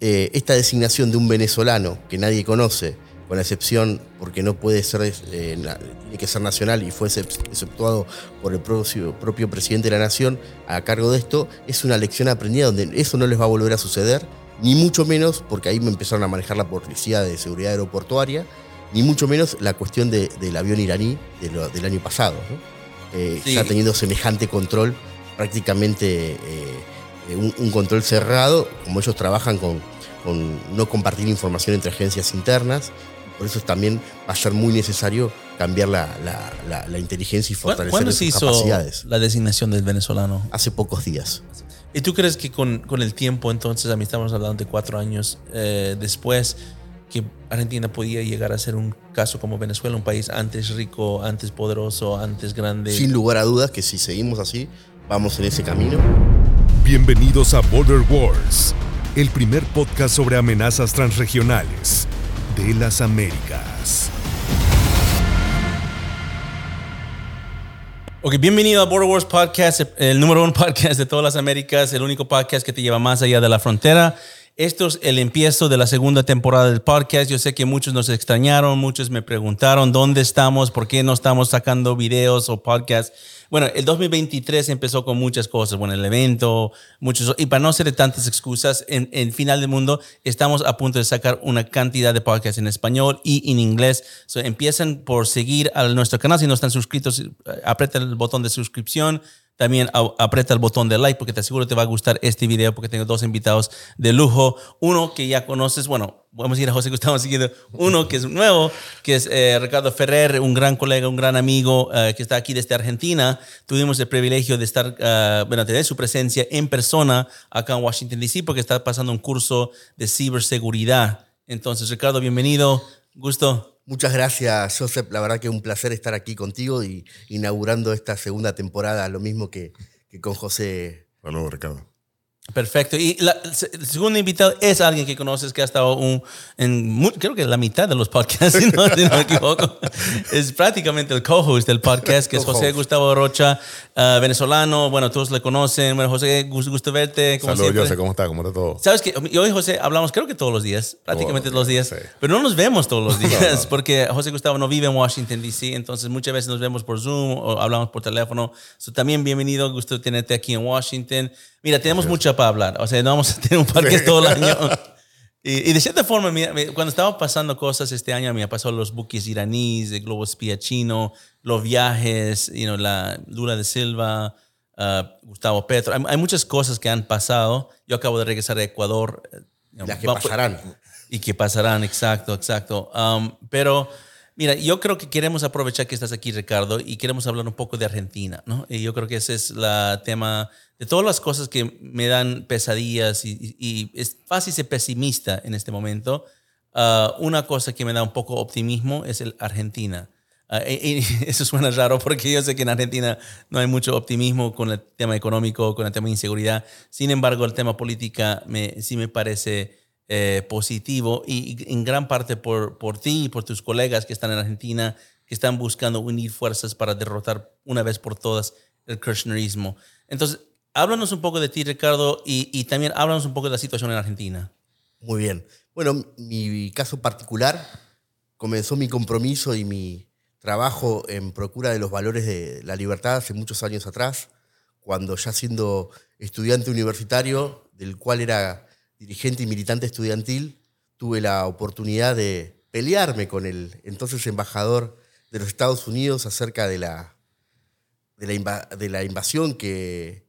eh, esta designación de un venezolano que nadie conoce, con la excepción porque no puede ser, eh, tiene que ser nacional y fue exceptuado por el propio, propio, presidente de la nación a cargo de esto, es una lección aprendida donde eso no les va a volver a suceder, ni mucho menos, porque ahí me empezaron a manejar la policía de seguridad aeroportuaria, ni mucho menos la cuestión del avión iraní del año pasado. Eh, Está teniendo semejante control, prácticamente eh, un, control cerrado, como ellos trabajan con, con no compartir información entre agencias internas, por eso también va a ser muy necesario cambiar la, la, inteligencia y fortalecer ¿Cuándo se hizo la designación del venezolano? Hace pocos días. ¿Y tú crees que con, con el tiempo, entonces, a mí estamos hablando de cuatro años eh, después, que Argentina podía llegar a ser un caso como Venezuela, un país antes rico, antes poderoso, antes grande? Sin lugar a dudas que si seguimos así, vamos en ese camino. Bienvenidos a Border Wars, el primer podcast sobre amenazas transregionales de las Américas. Ok, bienvenido a Border Wars Podcast, el número uno podcast de todas las Américas, el único podcast que te lleva más allá de la frontera. Esto es el empiezo de la segunda temporada del podcast. Yo sé que muchos nos extrañaron, muchos me preguntaron dónde estamos, por qué no estamos sacando videos o podcasts. Bueno, el 2023 empezó con muchas cosas. Bueno, el evento, muchos. Y para no hacer tantas excusas, en, el final del mundo estamos a punto de sacar una cantidad de podcasts en español y en inglés. So, empiezan por seguir a nuestro canal. Si no están suscritos, aprieta el botón de suscripción también aprieta el botón de like porque te aseguro te va a gustar este video porque tengo dos invitados de lujo. Uno que ya conoces, bueno, vamos a ir a José Gustavo siguiendo. Uno que es nuevo, que es eh, Ricardo Ferrer, un gran colega, un gran amigo eh, que está aquí desde Argentina. Tuvimos el privilegio de estar, uh, bueno, tener su presencia en persona acá en Washington, D.C. porque está pasando un curso de ciberseguridad. Entonces, Ricardo, bienvenido. Gusto. Muchas gracias, Joseph. La verdad que un placer estar aquí contigo y inaugurando esta segunda temporada, lo mismo que, con José. Bueno, Ricardo. Perfecto. Y la, el segundo invitado es alguien que conoces que ha estado un, en, creo que la mitad de los podcasts, si no, me equivoco. es prácticamente el co-host del podcast, que es José Gustavo Rocha, uh, venezolano. Bueno, todos le conocen. Bueno, José, gusto, gusto verte. Saludos, José, ¿cómo está? ¿Cómo está todo? Sabes que yo y José hablamos creo que todos los días, prácticamente todos los días, pero no nos vemos todos los días porque José Gustavo no vive en Washington, D.C., entonces muchas veces nos vemos por Zoom o hablamos por teléfono. también bienvenido, gusto tenerte aquí en Washington. Mira, tenemos mucho para hablar. O sea, no vamos a tener un parque todo el año. Y, de cierta forma, cuando estaba pasando cosas este año, me pasó los buques iraníes, el globo espía chino, los viajes, you know, la Lula de Silva, uh, Gustavo Petro. Hay, muchas cosas que han pasado. Yo acabo de regresar a Ecuador. Uh, Las que pasarán. Y que pasarán, exacto, exacto. Um, pero Mira, yo creo que queremos aprovechar que estás aquí, Ricardo, y queremos hablar un poco de Argentina, ¿no? Y yo creo que ese es el tema de todas las cosas que me dan pesadillas y, es fácil ser pesimista en este momento. Ah, una cosa que me da un poco optimismo es el Argentina. Ah, y, eso suena raro porque yo sé que en Argentina no hay mucho optimismo con el tema económico, con el tema de inseguridad. Sin embargo, el tema política me, sí me parece eh, positivo y, en gran parte por, por ti y por tus colegas que están en Argentina, que están buscando unir fuerzas para derrotar una vez por todas el kirchnerismo. Entonces, háblanos un poco de ti, Ricardo, y, y también háblanos un poco de la situación en Argentina. Muy bien. Bueno, mi caso particular comenzó mi compromiso y mi trabajo en procura de los valores de la libertad hace muchos años atrás, cuando ya siendo estudiante universitario, del cual era dirigente y militante estudiantil, tuve la oportunidad de pelearme con el entonces embajador de los Estados Unidos acerca de la, de la, invasión que,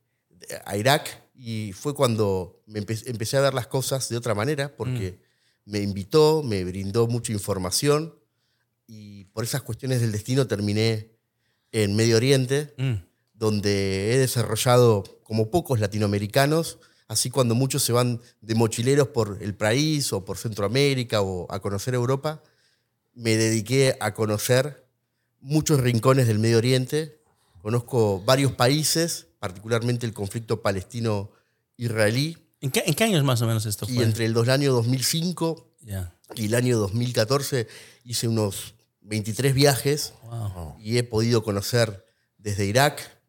a Irak y fue cuando me empecé a ver las cosas de otra manera porque mm. me invitó, me brindó mucha información y por esas cuestiones del destino terminé en Medio Oriente, mm. donde he desarrollado como pocos latinoamericanos Así cuando muchos se van de mochileros por el país o por Centroamérica o a conocer Europa, me dediqué a conocer muchos rincones del Medio Oriente. Conozco varios países, particularmente el conflicto palestino-israelí. ¿En qué, años más o menos esto fue? Y entre el, año 2005 y el año 2014 hice unos 23 viajes y he podido conocer desde Irak,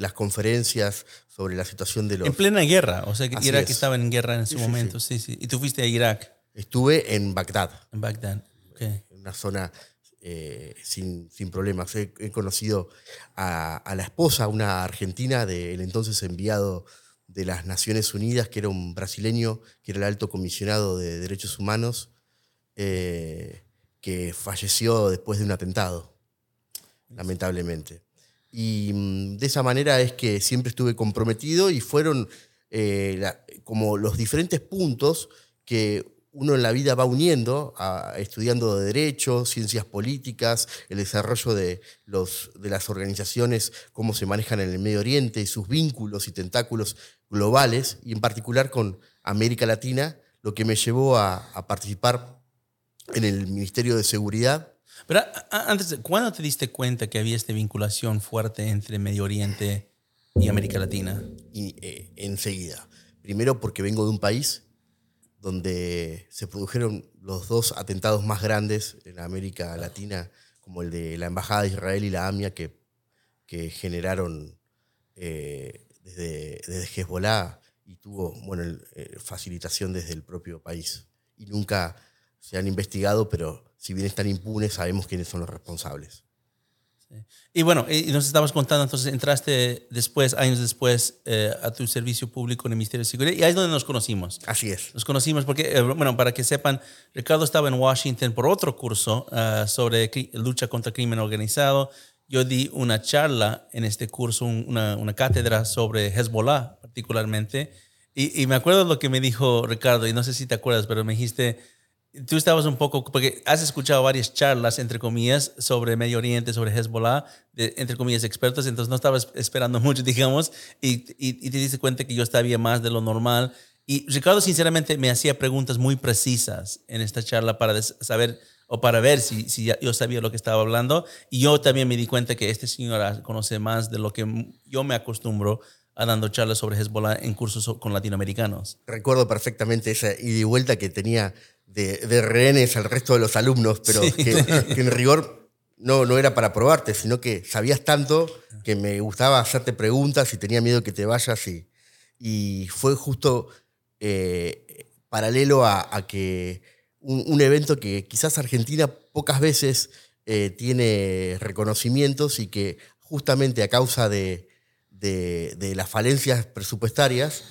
las conferencias sobre la situación de los... En plena guerra, o sea, que Irak es. estaba en guerra en ese Sí, sí, momento, sí. sí, Y tú fuiste a Irak, Estuve en Bagdad, en Bagdad. Ok. en una zona eh, sin, sin problemas. He, he conocido a, a la esposa, una argentina del entonces enviado de las Naciones Unidas, que era un brasileño, que era el alto comisionado de derechos humanos, eh, que falleció después de un atentado, lamentablemente. Y mm, de esa manera es que siempre estuve comprometido y fueron eh, como los diferentes puntos que uno en la vida va uniendo, a- estudiando de derecho, ciencias políticas, el desarrollo de, los, de las organizaciones, cómo se manejan en el Medio Oriente sus vínculos y tentáculos globales, y en particular con América Latina, lo que me llevó a, a participar en el Ministerio de Seguridad Pero antes, ¿cuándo te diste cuenta que había esta vinculación fuerte entre Medio Oriente y América Latina? y, eh, enseguida. Primero porque vengo de un país donde se produjeron los dos atentados más grandes en América Latina, como el de la Embajada de Israel y la AMIA, que, que generaron eh, desde, desde Hezbollah y tuvo bueno, eh, facilitación desde el propio país. Y nunca se han investigado, pero si bien están impunes, sabemos quiénes son los responsables. Y bueno, y nos estabas contando, entonces entraste después, años después, eh, a tu servicio público en el Ministerio de Seguridad y ahí es donde nos conocimos. Así es. Nos conocimos porque, eh, bueno, para que sepan, Ricardo estaba en Washington por otro curso ah, sobre lucha contra crimen organizado. Yo di una charla en este curso, un- una, una cátedra sobre Hezbollah particularmente. Y, y me acuerdo lo que me dijo Ricardo, y no sé si te acuerdas, pero me dijiste, tú estabas un poco, porque has escuchado varias charlas, entre comillas, sobre Medio Oriente, sobre Hezbollah, de, entre comillas, expertos, entonces no estabas esperando mucho, digamos, y, y, y te diste cuenta que yo sabía más de lo normal. Y Ricardo, sinceramente, me hacía preguntas muy precisas en esta charla para saber o para ver si, si yo sabía lo que estaba hablando. Y yo también me di cuenta que este señor conoce más de lo que yo me acostumbro a dando charlas sobre Hezbollah en cursos so- con latinoamericanos. recuerdo perfectamente esa ida y vuelta que tenía de, de rehenes al resto de los alumnos, pero Sí. que, que en rigor no, no era para probarte, sino que sabías tanto que me gustaba hacerte preguntas y tenía miedo que te vayas y, y fue justo eh, paralelo a, a que un, un evento que quizás Argentina pocas veces eh, tiene reconocimientos y que justamente a causa de, de- de las falencias presupuestarias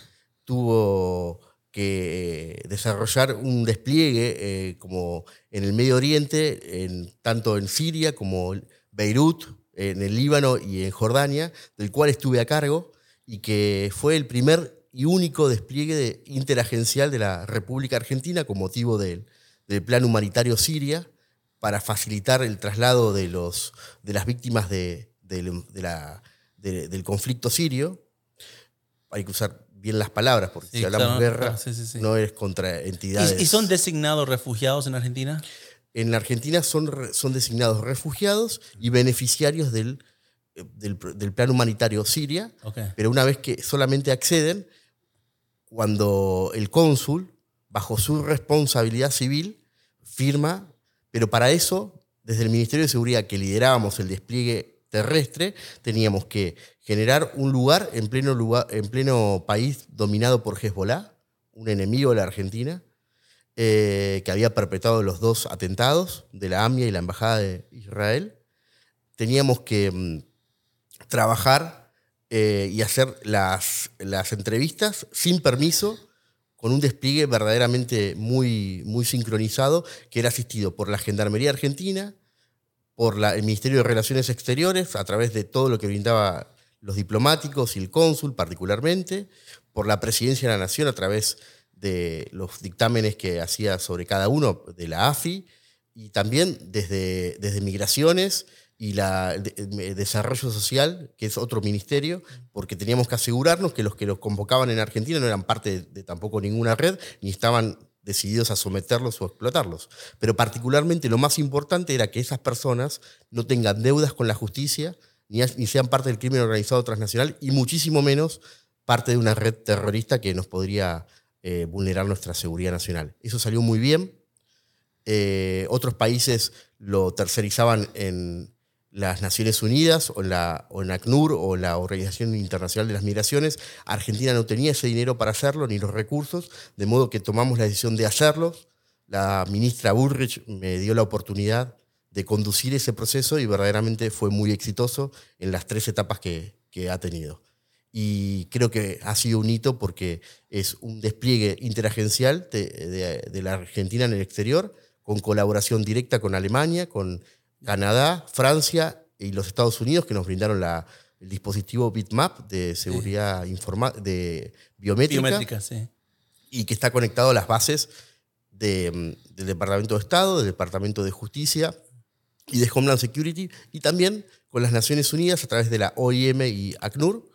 tuvo que desarrollar un despliegue eh, como en el Medio Oriente, en, tanto en Siria como en Beirut, en el Líbano y en Jordania, del cual estuve a cargo y que fue el primer y único despliegue de- interagencial de la República Argentina con motivo del, Plan Humanitario Siria para facilitar el traslado de, los, de las víctimas de- del conflicto sirio. Hay que usar bien las palabras, porque Sí, si hablamos claro, guerra, claro, sí, no es contra entidades. ¿Y, y son designados refugiados en Argentina? En la Argentina son, son designados refugiados y beneficiarios del, eh, del, plan humanitario Siria, pero una vez que solamente acceden, cuando el cónsul, bajo su responsabilidad civil, firma, pero para eso, desde el Ministerio de Seguridad que liderábamos el despliegue terrestre, teníamos que generar un lugar en pleno, lugar, en pleno país dominado por Hezbollah, un enemigo de la Argentina, eh, que había perpetrado los dos atentados de la AMIA y la Embajada de Israel. Teníamos que mm, trabajar eh, y hacer las, las entrevistas sin permiso, con un despliegue verdaderamente muy, muy sincronizado, que era asistido por la Gendarmería Argentina, por la- el Ministerio de Relaciones Exteriores, a través de todo lo que brindaba los diplomáticos y el cónsul particularmente, por la Presidencia de la Nación a través de los dictámenes que hacía sobre cada uno de la AFI, y también desde, desde Migraciones y la, de- de- Desarrollo Social, que es otro ministerio, porque teníamos que asegurarnos que los que los convocaban en Argentina no eran parte de, de tampoco ninguna red, ni estaban decididos a someterlos o explotarlos. Pero particularmente lo más importante era que esas personas no tengan deudas con la justicia, ni, sean parte del crimen organizado transnacional, y muchísimo menos parte de una red terrorista que nos podría eh, vulnerar nuestra seguridad nacional. Eso salió muy bien. Eh, otros países lo tercerizaban en, las Naciones Unidas o, la, o en ACNUR o la Organización Internacional de las Migraciones. Argentina no tenía ese dinero para hacerlo ni los recursos, de modo que tomamos la decisión de hacerlo. La ministra Bullrich me dio la oportunidad de conducir ese proceso y verdaderamente fue muy exitoso en las tres etapas que, que ha tenido. Y creo que ha sido un hito porque es un despliegue interagencial de, de, de la Argentina en el exterior, con colaboración directa con Alemania, con Canadá, Francia y los Estados Unidos que nos brindaron la, el dispositivo Bitmap de seguridad informa de biométrica, Biométrica, sí. y que está conectado a las bases de, mm, del Departamento de Estado, del Departamento de Justicia y de Homeland Security, y también con las Naciones Unidas a través de la OIM y ACNUR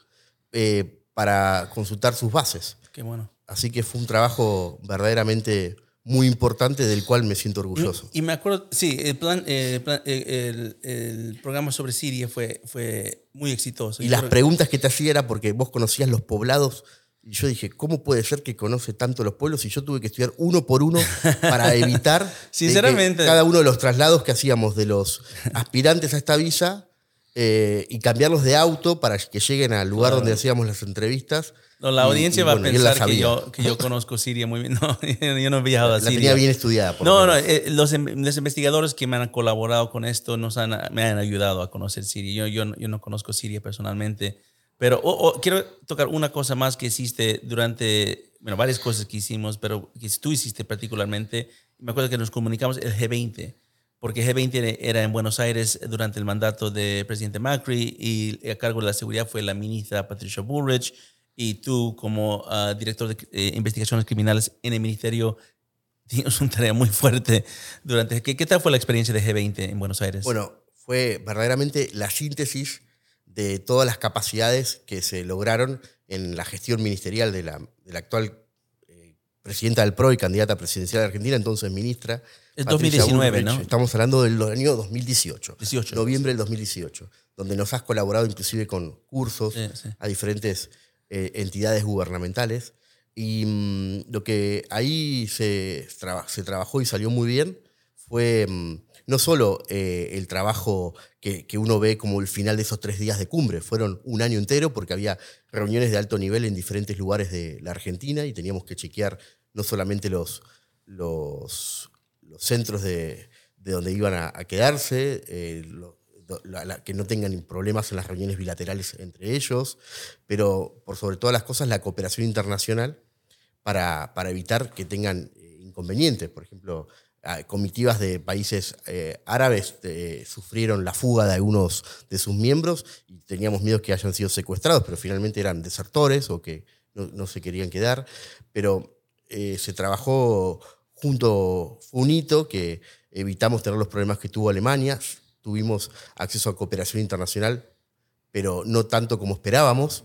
eh, para consultar sus bases. Qué bueno. Así que fue un trabajo verdaderamente muy importante del cual me siento orgulloso. Y me acuerdo, sí, el, plan, eh, plan- eh, el, el programa sobre Siria fue, fue muy exitoso. Y Yo las creo- preguntas que te hacía era porque vos conocías los poblados y yo dije, ¿cómo puede ser que conoce tanto los pueblos? Y yo tuve que estudiar uno por uno para evitar Sinceramente. cada uno de los traslados que hacíamos de los aspirantes a esta visa eh, y cambiarlos de auto para que lleguen al lugar donde hacíamos las entrevistas. No, la Y- audiencia y va bueno, a yo la pensar que sabía. yo, que yo conozco Siria muy bien. No, yo no he viajado a La Siria. tenía bien estudiada. por No, no, eh, los, em- los investigadores que me han colaborado con esto nos han, me han ayudado a conocer Siria. Yo, yo, yo no conozco Siria personalmente, pero oh, oh, quiero tocar una cosa más que hiciste durante, bueno, varias cosas que hicimos, pero que tú hiciste particularmente. Me acuerdo que nos comunicamos el G20, porque G20 era en Buenos Aires durante el mandato del presidente Macri y a cargo de la seguridad fue la ministra Patricia Bullrich y tú como ah, director de eh, investigaciones criminales en el ministerio tienes una tarea muy fuerte durante... ¿Qué, tal fue la experiencia de G20 en Buenos Aires? Bueno, fue verdaderamente la síntesis de todas las capacidades que se lograron en la gestión ministerial de la, actual presidenta del PRO y candidata presidencial de Argentina, entonces ministra. Patricia 2019, Bullrich. ¿no? Estamos hablando del año 2018. 18. Noviembre del 2018, donde nos has colaborado inclusive con cursos Sí, sí. a diferentes eh, entidades gubernamentales. Y mm, lo que ahí se, traba- se trabajó y salió muy bien fue mm, no solo eh, el trabajo que, que uno ve como el final de esos tres días de cumbre, fueron un año entero porque había reuniones de alto nivel en diferentes lugares de la Argentina y teníamos que chequear no solamente los, los, los centros de, de donde iban a, quedarse, eh, que no tengan problemas en las reuniones bilaterales entre ellos, pero por sobre todas las cosas la cooperación internacional para, para evitar que tengan eh, inconvenientes. Por ejemplo, comitivas de países eh, árabes eh, sufrieron la fuga de algunos de sus miembros y teníamos miedo que hayan sido secuestrados, pero finalmente eran desertores o que no, se querían quedar. Pero eh, se trabajó junto, fue un hito que evitamos tener los problemas que tuvo Alemania, tuvimos acceso a cooperación internacional, pero no tanto como esperábamos.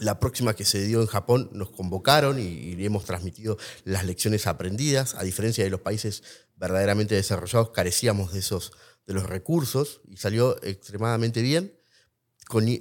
La próxima que se dio en Japón nos convocaron y, y hemos transmitido las lecciones aprendidas. A diferencia de los países verdaderamente desarrollados, carecíamos de esos de los recursos y salió extremadamente bien,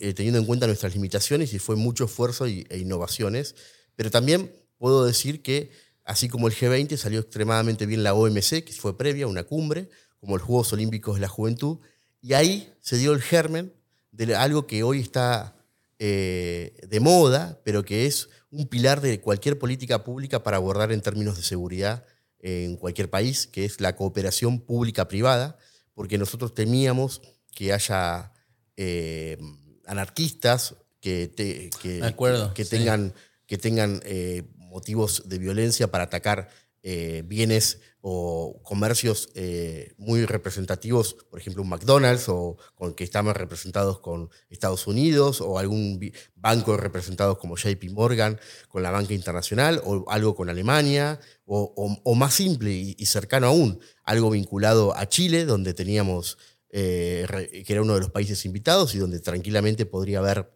eh, teniendo en cuenta nuestras limitaciones y fue mucho esfuerzo y- e innovaciones. Pero también puedo decir que, así como el G20, salió extremadamente bien la OMC, que fue previa, una cumbre, como los Juegos Olímpicos de la Juventud, y ahí se dio el germen de algo que hoy está eh, de moda, pero que es un pilar de cualquier política pública para abordar en términos de seguridad en cualquier país, que es la cooperación pública-privada, porque nosotros temíamos que haya eh, anarquistas que, te- que, De acuerdo, que sí. tengan, que tengan eh, motivos de violencia para atacar eh, bienes o comercios eh, muy representativos, por ejemplo, un McDonald's o con que estamos representados con Estados Unidos o algún banco representados como JP Morgan con la banca internacional o algo con Alemania o, más simple y, cercano aún, algo vinculado a Chile, donde teníamos, eh, que era uno de los países invitados y donde tranquilamente podría haber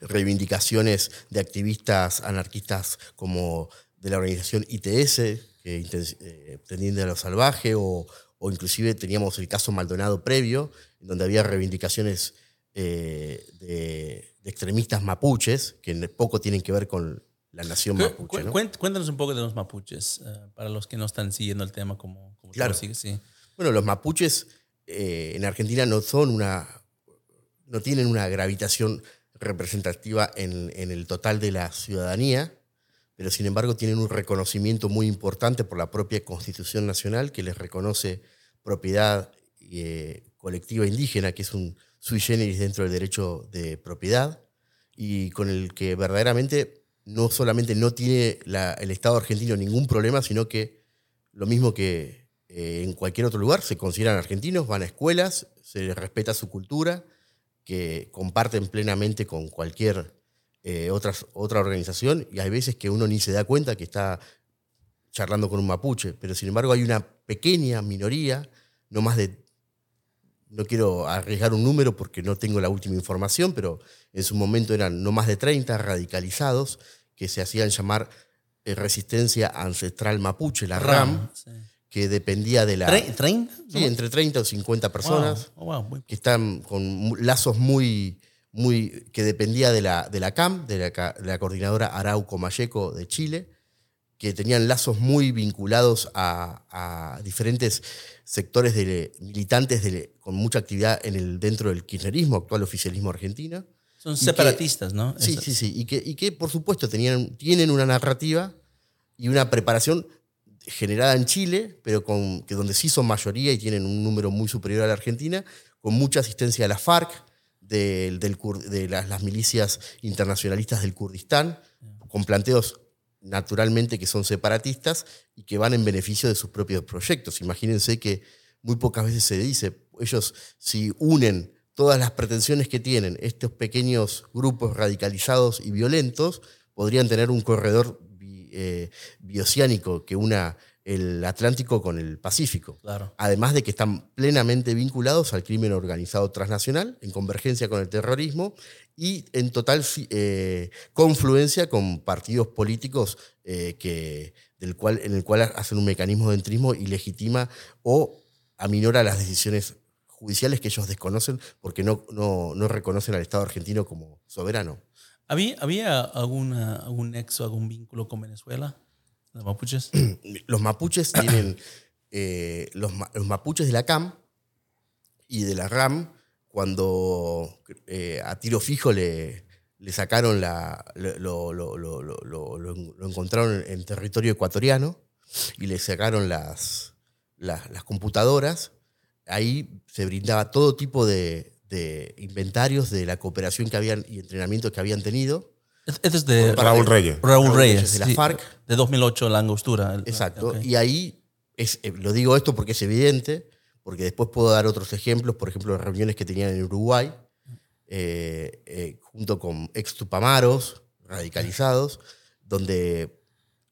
reivindicaciones de activistas anarquistas como de la organización ITS, que eh, Tendiente a lo Salvaje, o, o inclusive teníamos el caso Maldonado previo, donde había reivindicaciones eh, de, de extremistas mapuches, que poco tienen que ver con la nación mapuche. cu- ¿no? cuént- Cuéntanos un poco de los mapuches, eh, para los que no están siguiendo el tema como, como tú Claro. lo sigues, sí. Bueno, los mapuches eh, en Argentina no son una, no tienen una gravitación representativa en, en el total de la ciudadanía, pero sin embargo tienen un reconocimiento muy importante por la propia Constitución Nacional que les reconoce propiedad eh, colectiva indígena, que es un sui generis dentro del derecho de propiedad, y con el que verdaderamente no solamente no tiene el Estado argentino ningún problema, sino que lo mismo que eh, en cualquier otro lugar, se consideran argentinos, van a escuelas, se les respeta su cultura, que comparten plenamente con cualquier eh, otras- otra organización, y hay veces que uno ni se da cuenta que está charlando con un mapuche, pero sin embargo hay una pequeña minoría, no más de, no quiero arriesgar un número porque no tengo la última información, pero en su momento eran no más de 30 radicalizados que se hacían llamar eh, Resistencia Ancestral Mapuche, la RAM, sí. que dependía de la... Tre- ¿30? Sí, entre 30 o 50 personas Wow. Oh, wow. Muy- que están con lazos muy, muy que dependía de la, de la CAM, de la, de la coordinadora Arauco Mayeco de Chile, que tenían lazos muy vinculados a, a diferentes sectores de militantes de- con mucha actividad en el, dentro del kirchnerismo, actual oficialismo argentino. Son Y que- separatistas, ¿no? Sí, Eso- sí, sí. Y que, y que por supuesto, tenían, tienen una narrativa y una preparación generada en Chile, pero con, que donde sí son mayoría y tienen un número muy superior a la Argentina, con mucha asistencia de la FARC, del de las, las milicias internacionalistas del Kurdistán, con planteos naturalmente que son separatistas y que van en beneficio de sus propios proyectos. Imagínense que muy pocas veces se dice, ellos si unen todas las pretensiones que tienen estos pequeños grupos radicalizados y violentos, podrían tener un corredor bi- eh, bioceánico que una el Atlántico con el Pacífico. Claro. Además de que están plenamente vinculados al crimen organizado transnacional, en convergencia con el terrorismo y en total eh, confluencia con partidos políticos eh, que, del cual, en el cual hacen un mecanismo de entrismo y legitima o aminora las decisiones judiciales que ellos desconocen porque no, no, no reconocen al Estado argentino como soberano. ¿Había, había alguna, algún nexo, algún vínculo con Venezuela? ¿Los mapuches? Los mapuches tienen, eh, los, ma- los mapuches de la CAM y de la RAM, cuando eh, a tiro fijo le, le sacaron la, lo, encontraron en territorio ecuatoriano y le sacaron las, las, las computadoras, ahí se brindaba todo tipo de, de inventarios de la cooperación que habían y entrenamiento que habían tenido. Este es de Raúl Reyes. Raúl Raúl Reyes. Reyes, de la sí, FARC. De 2008, la angostura. el- Exacto. Y ahí, es, eh, lo digo esto porque es evidente, porque después puedo dar otros ejemplos, por ejemplo, de reuniones que tenían en Uruguay, eh, eh, junto con ex tupamaros radicalizados, donde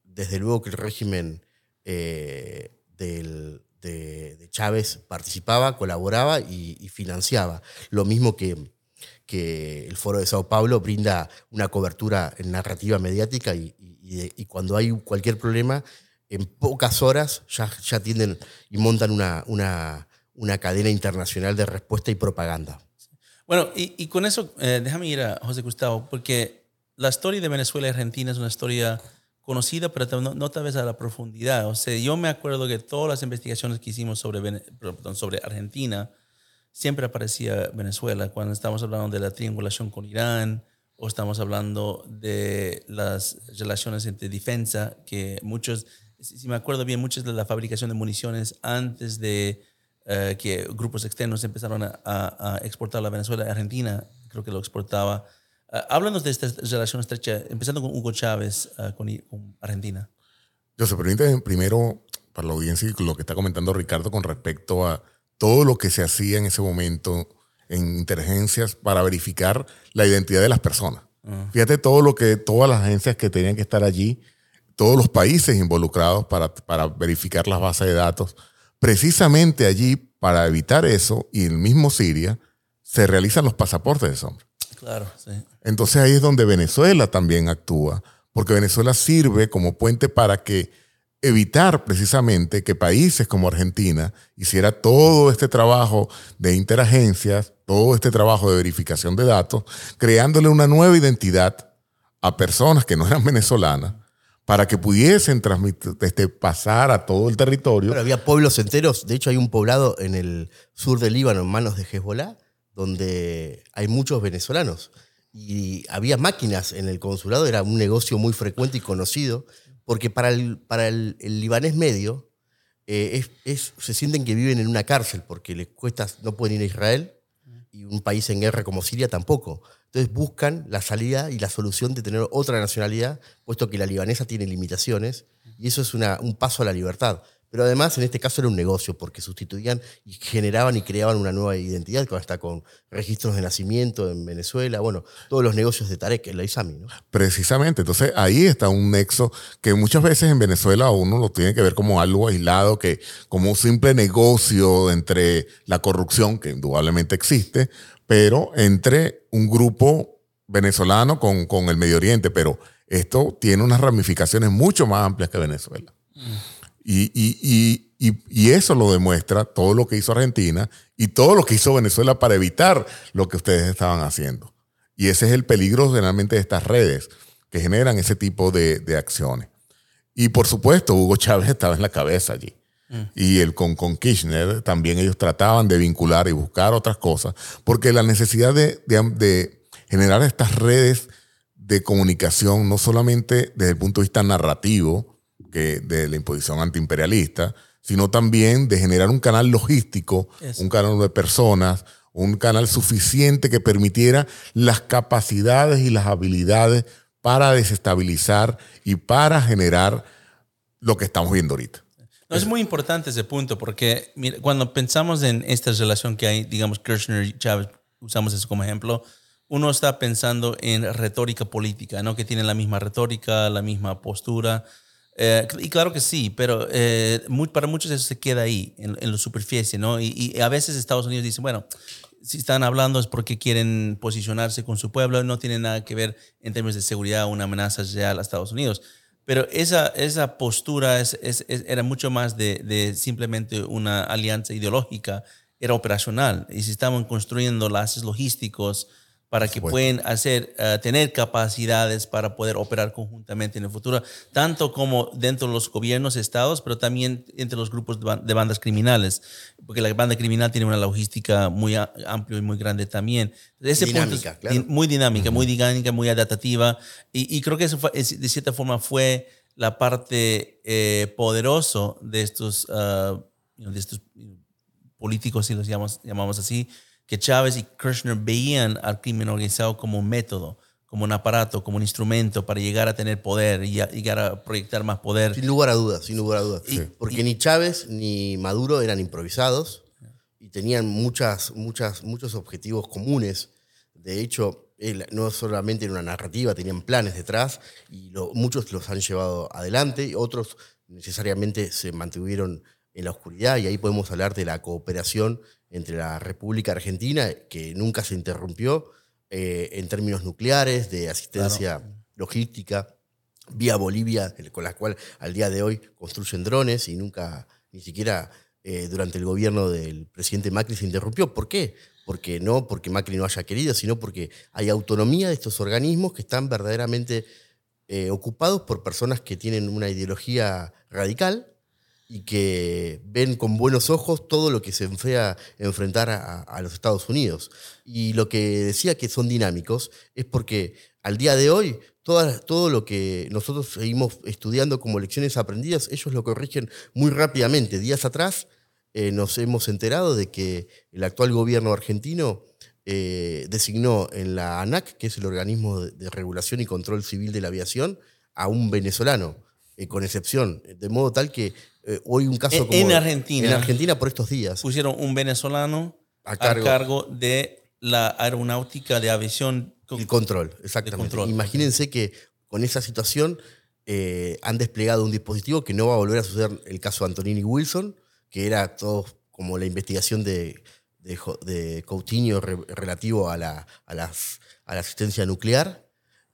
desde luego que el régimen eh, del- de, de Chávez participaba, colaboraba y, y financiaba. Lo mismo que, que el Foro de Sao Paulo brinda una cobertura en narrativa mediática y, y- cuando hay cualquier problema, en pocas horas ya, ya tienden y montan una, una, una cadena internacional de respuesta y propaganda. Bueno, y, y con eso, eh, déjame ir a José Gustavo, porque la historia de Venezuela y Argentina es una historia conocida, pero no, no tal vez a la profundidad. O sea, yo me acuerdo que todas las investigaciones que hicimos sobre, sobre Argentina, siempre aparecía Venezuela, cuando estamos hablando de la triangulación con Irán, o estamos hablando de las relaciones entre defensa, que muchos, si me acuerdo bien, muchas de la fabricación de municiones antes de eh, que grupos externos empezaron a, a- exportar a Venezuela, Argentina creo que lo exportaba. Ah, háblanos de esta relación estrecha, empezando con Hugo Chávez ah, con, Argentina. Yo se permite primero para la audiencia lo que está comentando Ricardo con respecto a todo lo que se hacía en ese momento en inteligencias para verificar la identidad de las personas. Fíjate todo lo que todas las agencias que tenían que estar allí, todos los países involucrados para, para verificar las bases de datos. Precisamente allí, para evitar eso, y el mismo Siria, se realizan los pasaportes de sombra. Claro, sí. Entonces ahí es donde Venezuela también actúa, porque Venezuela sirve como puente para que evitar precisamente que países como Argentina hiciera todo este trabajo de interagencias, todo este trabajo de verificación de datos, creándole una nueva identidad a personas que no eran venezolanas, para que pudiesen transmitir, este, pasar a todo el territorio. Había pueblos enteros, de hecho hay un poblado en el sur del Líbano, en manos de Hezbollah, donde hay muchos venezolanos. Y había máquinas en el consulado, era un negocio muy frecuente y conocido, porque para el, para el, libanés medio eh, es, es- se sienten que viven en una cárcel, porque les cuesta, no pueden ir a Israel, y un país en guerra como Siria tampoco. Entonces buscan la salida y la solución de tener otra nacionalidad, puesto que la libanesa tiene limitaciones, y eso es una- un paso a la libertad. Pero además, en este caso era un negocio, porque sustituían y generaban y creaban una nueva identidad, hasta con registros de nacimiento en Venezuela, bueno, todos los negocios de Tarek, el Isami, ¿no? Precisamente, entonces ahí está un nexo que muchas veces en Venezuela uno lo tiene que ver como algo aislado, que como un simple negocio entre la corrupción, que indudablemente existe, pero entre un grupo venezolano con, con el Medio Oriente, pero esto tiene unas ramificaciones mucho más amplias que Venezuela. Y, y- y- y- y eso lo demuestra todo lo que hizo Argentina y todo lo que hizo Venezuela para evitar lo que ustedes estaban haciendo. Y ese es el peligro generalmente de estas redes que generan ese tipo de, de acciones. Y por supuesto, Hugo Chávez estaba en la cabeza allí. Y el, con, con Kirchner también ellos trataban de vincular y buscar otras cosas, porque la necesidad de, de- de generar estas redes de comunicación, no solamente desde el punto de vista narrativo, que de la imposición antiimperialista, sino también de generar un canal logístico, Eso. un canal de personas, un canal suficiente que permitiera las capacidades y las habilidades para desestabilizar y para generar lo que estamos viendo ahorita. No, es muy importante ese punto porque mira, cuando pensamos en esta relación que hay, digamos, Kirchner y Chávez, usamos eso como ejemplo, uno está pensando en retórica política, ¿no? Que tienen la misma retórica, la misma postura. Eh, y claro que sí, pero eh, mu- para muchos eso se queda ahí, en, en la superficie, ¿no? Y, y a veces Estados Unidos dice, bueno, si están hablando es porque quieren posicionarse con su pueblo, no tiene nada que ver en términos de seguridad, una amenaza real a Estados Unidos. Pero esa, esa postura es- es- es- era mucho más de, de simplemente una alianza ideológica, era operacional. Y se estaban construyendo lazos logísticos para que puedan hacer, eh, tener capacidades para poder operar conjuntamente en el futuro, tanto como dentro de los gobiernos, estados, pero también entre los grupos de, ban- de bandas criminales, porque la banda criminal tiene una logística muy amplia y muy grande también. Ese punto es Dinámica, claro. muy dinámica, muy dinámica, muy adaptativa, y, y creo que eso fue- de cierta forma fue la parte eh, poderoso de estos, know, de estos políticos, si los llamamos, llamamos así, que Chávez y Kirchner veían al crimen organizado como un método, como un aparato, como un instrumento para llegar a tener poder y a- llegar a proyectar más poder. Sin lugar a dudas, sin lugar a dudas. Y- Porque ni Chávez ni Maduro eran improvisados y tenían muchas, muchas, muchos objetivos comunes. De hecho, no solamente en una narrativa, tenían planes detrás y lo- muchos los han llevado adelante y otros necesariamente se mantuvieron en la oscuridad y ahí podemos hablar de la cooperación entre la República Argentina, que nunca se interrumpió eh, en términos nucleares, de asistencia logística, vía Bolivia, con la cual al día de hoy construyen drones y nunca, ni siquiera eh, durante el gobierno del presidente Macri se interrumpió. ¿Por qué? Porque no porque Macri no haya querido, sino porque hay autonomía de estos organismos que están verdaderamente eh, ocupados por personas que tienen una ideología radical y que ven con buenos ojos todo lo que se enfrea enfrentar a, los Estados Unidos. Y lo que decía que son dinámicos es porque al día de hoy todo lo que nosotros seguimos estudiando como lecciones aprendidas, ellos lo corrigen muy rápidamente. Días atrás eh, nos hemos enterado de que el actual gobierno argentino eh, designó en la ANAC, que es el organismo de regulación y control civil de la aviación, a un venezolano, eh, con excepción, de modo tal que eh, hoy un caso En- como... en Argentina. En Argentina por estos días. Pusieron un venezolano A a cargo. cargo, de la aeronáutica de aviación. El control, exactamente. control. Imagínense que con esa situación eh, han desplegado un dispositivo que no va a volver a suceder el caso de Antonini Wilson, que era todo como la investigación de, de, de Coutinho re- relativo a la, a, las, a la asistencia nuclear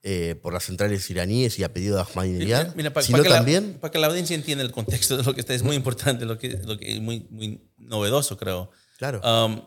eh, por las centrales iraníes y a pedido de Ahmadinejad, Mira, para, sino que la, también para que la audiencia entienda el contexto de lo que está, es muy importante, lo que, lo que es muy, muy novedoso, creo. Claro. Um,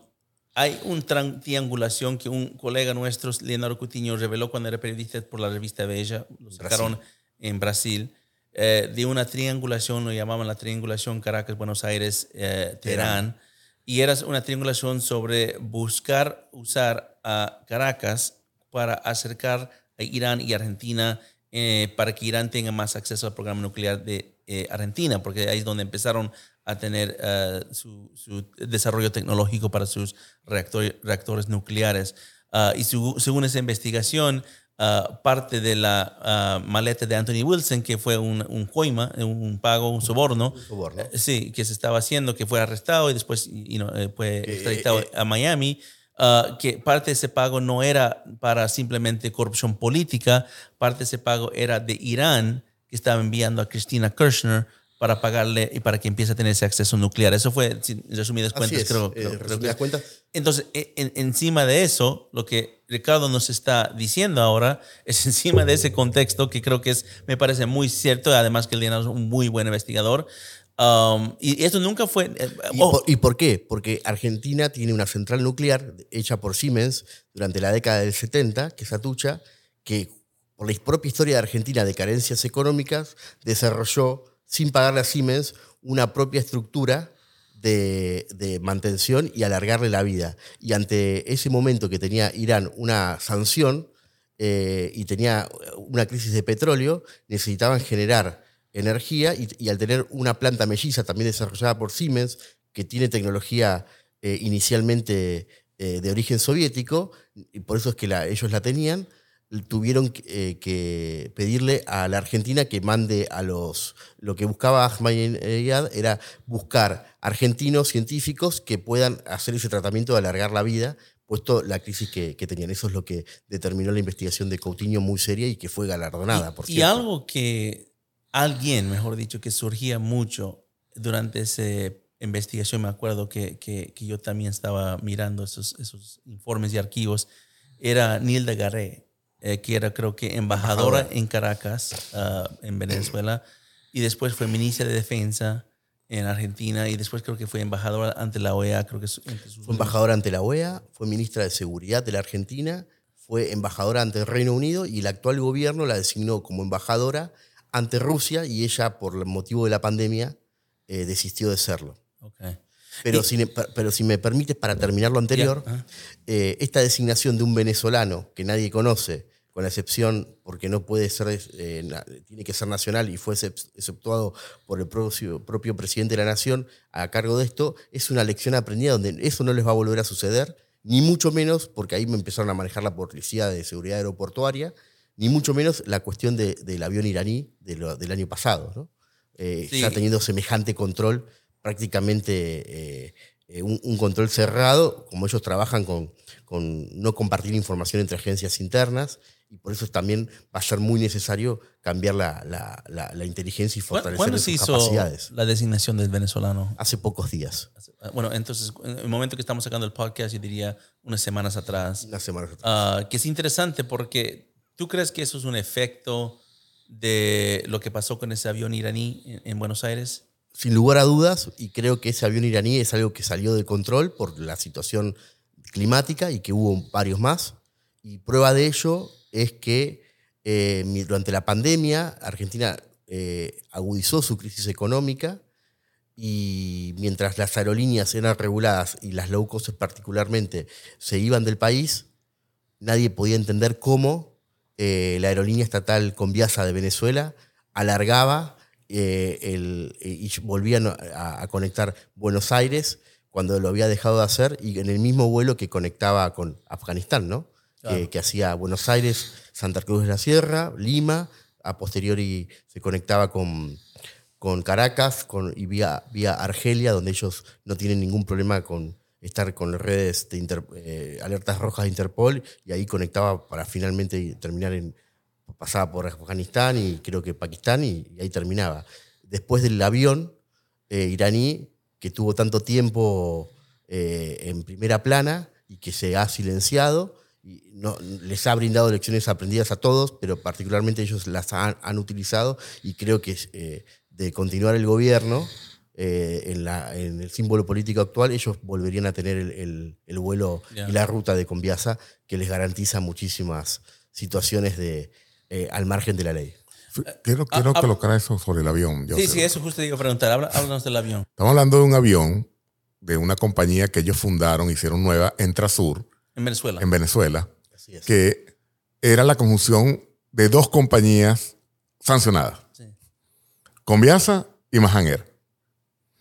hay una triangulación que un colega nuestro, Leonardo Coutinho, reveló cuando era periodista por la revista Bella, lo sacaron en Brasil, eh, de una triangulación, lo llamaban la triangulación Caracas, Buenos Aires, eh, Teherán, y era una triangulación sobre buscar usar a Caracas para acercar Irán y Argentina eh, para que Irán tenga más acceso al programa nuclear de Argentina, porque ahí es donde empezaron a tener su, su, desarrollo tecnológico para sus reactor, reactores nucleares. Ah, y según esa investigación, uh, parte de la uh, maleta de Anthony Wilson, que fue un, un coima, un pago, un soborno. Un soborno. Sí, que se estaba haciendo, que fue arrestado y después you know, fue Eh, extraditado eh, a Miami. Que parte de ese pago no era para simplemente corrupción política, parte de ese pago era de Irán, que estaba enviando a Christina Kirchner para pagarle y para que empiece a tener ese acceso nuclear. Eso fue, en resumidas cuentas, es, creo, eh, creo- creo que- cuentas, entonces, e- en- encima de eso, lo que Ricardo nos está diciendo ahora es encima de ese contexto que creo que es, me parece muy cierto, además que él es un muy buen investigador. Um, y esto nunca fue... eh, ¿Y, oh, por, y por qué? Porque Argentina tiene una central nuclear hecha por Siemens durante la década del 70, que es Atucha, que por la propia historia de Argentina de carencias económicas, desarrolló, sin pagarle a Siemens, una propia estructura de, de mantención y alargarle la vida. Y ante ese momento que tenía Irán una sanción eh, y tenía una crisis de petróleo, necesitaban generar energía y, y al tener una planta melliza también desarrollada por Siemens, que tiene tecnología eh, inicialmente eh, de origen soviético, y por eso es que la- ellos la tenían, tuvieron que, eh, que pedirle a la Argentina que mande a los... Lo que buscaba Ahmadinejad era buscar argentinos científicos que puedan hacer ese tratamiento de alargar la vida, puesto la crisis que, que tenían. Eso es lo que determinó la investigación de Coutinho muy seria y que fue galardonada, por y, algo que alguien, mejor dicho, que surgía mucho durante esa investigación, me acuerdo que, que, que yo también estaba mirando esos, esos informes y archivos, era Nilda Garré, eh, que era creo que embajadora, en Caracas, ah, en Venezuela, y después fue ministra de Defensa en Argentina, y después creo que fue embajadora ante la OEA, creo que Fue embajadora ante la OEA, fue ministra de Seguridad de la Argentina, fue embajadora ante el Reino Unido y el actual gobierno la designó como embajadora ante Rusia y ella, por el motivo de la pandemia, eh, desistió de serlo. Ok. Pero, Y- si, pero si me permites, para terminar lo anterior, ajá. eh, esta designación de un venezolano que nadie conoce, con la excepción porque no puede ser, eh, na- tiene que ser nacional y fue excep- exceptuado por el propio, propio presidente de la nación a cargo de esto, es una lección aprendida donde eso no les va a volver a suceder, ni mucho menos, porque ahí me empezaron a manejar la policía de seguridad aeroportuaria, ni mucho menos la cuestión de- del avión iraní de lo- del año pasado. ¿no? Eh, Sí. Está teniendo semejante control, prácticamente eh, eh, un, un control cerrado, como ellos trabajan con, con no compartir información entre agencias internas, y por eso también va a ser muy necesario cambiar la, la- la- la inteligencia y ¿Cuándo fortalecer ¿cuándo sus se hizo capacidades. la designación del venezolano? Hace pocos días, Bueno, entonces, en el momento que estamos sacando el podcast, yo diría unas semanas atrás, unas semanas atrás. ah, que es interesante porque tú crees que eso es un efecto de lo que pasó con ese avión iraní en, en Buenos Aires. Sin lugar a dudas, y creo que ese avión iraní es algo que salió de control por la situación climática y que hubo varios más. Y prueba de ello es que eh, durante la pandemia Argentina eh, agudizó su crisis económica y mientras las aerolíneas eran reguladas y las low cost particularmente se iban del país, nadie podía entender cómo eh, la aerolínea estatal Conviasa de Venezuela alargaba eh, el- y volvían a, a conectar Buenos Aires cuando lo había dejado de hacer y en el mismo vuelo que conectaba con Afganistán, ¿no? Que, que hacía Buenos Aires, Santa Cruz de la Sierra, Lima, a posteriori se conectaba con, con Caracas con, y vía, vía Argelia, donde ellos no tienen ningún problema con estar con redes de Inter- eh, alertas rojas de Interpol y ahí conectaba para finalmente terminar en, pasaba por Afganistán y creo que Pakistán y, y ahí terminaba. Después del avión eh, iraní que tuvo tanto tiempo eh, en primera plana y que se ha silenciado, y no, les ha brindado lecciones aprendidas a todos, pero particularmente ellos las han, han utilizado y creo que eh, de continuar el gobierno eh, en, la- en el símbolo político actual, ellos volverían a tener el, el- el vuelo Ya. y la ruta de Conviasa que les garantiza muchísimas situaciones de, eh, al margen de la ley. Quiero, quiero ah, colocar eso sobre el avión. yo Sí, sé. sí, eso justo te iba a preguntar. Habla- Háblanos del avión. Estamos hablando de un avión de una compañía que ellos fundaron, hicieron nueva, Entrasur, En Venezuela. en Venezuela, Así es. que era la conjunción de dos compañías sancionadas, Sí. Conviasa y Mahan Air.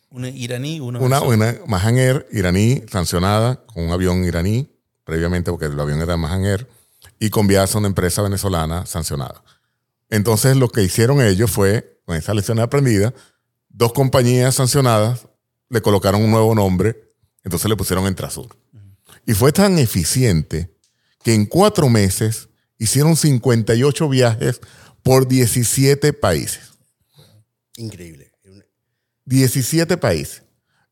Una iraní, una, Una, una Mahan Air iraní sancionada con un avión iraní, previamente porque el avión era Mahan Air, y Conviasa, una empresa venezolana sancionada. Entonces lo que hicieron ellos fue, con esa lección aprendida, dos compañías sancionadas le colocaron un nuevo nombre, entonces le pusieron Entrasur. Y fue tan eficiente que en cuatro meses hicieron 58 viajes por 17 países. Increíble. Una- 17 países.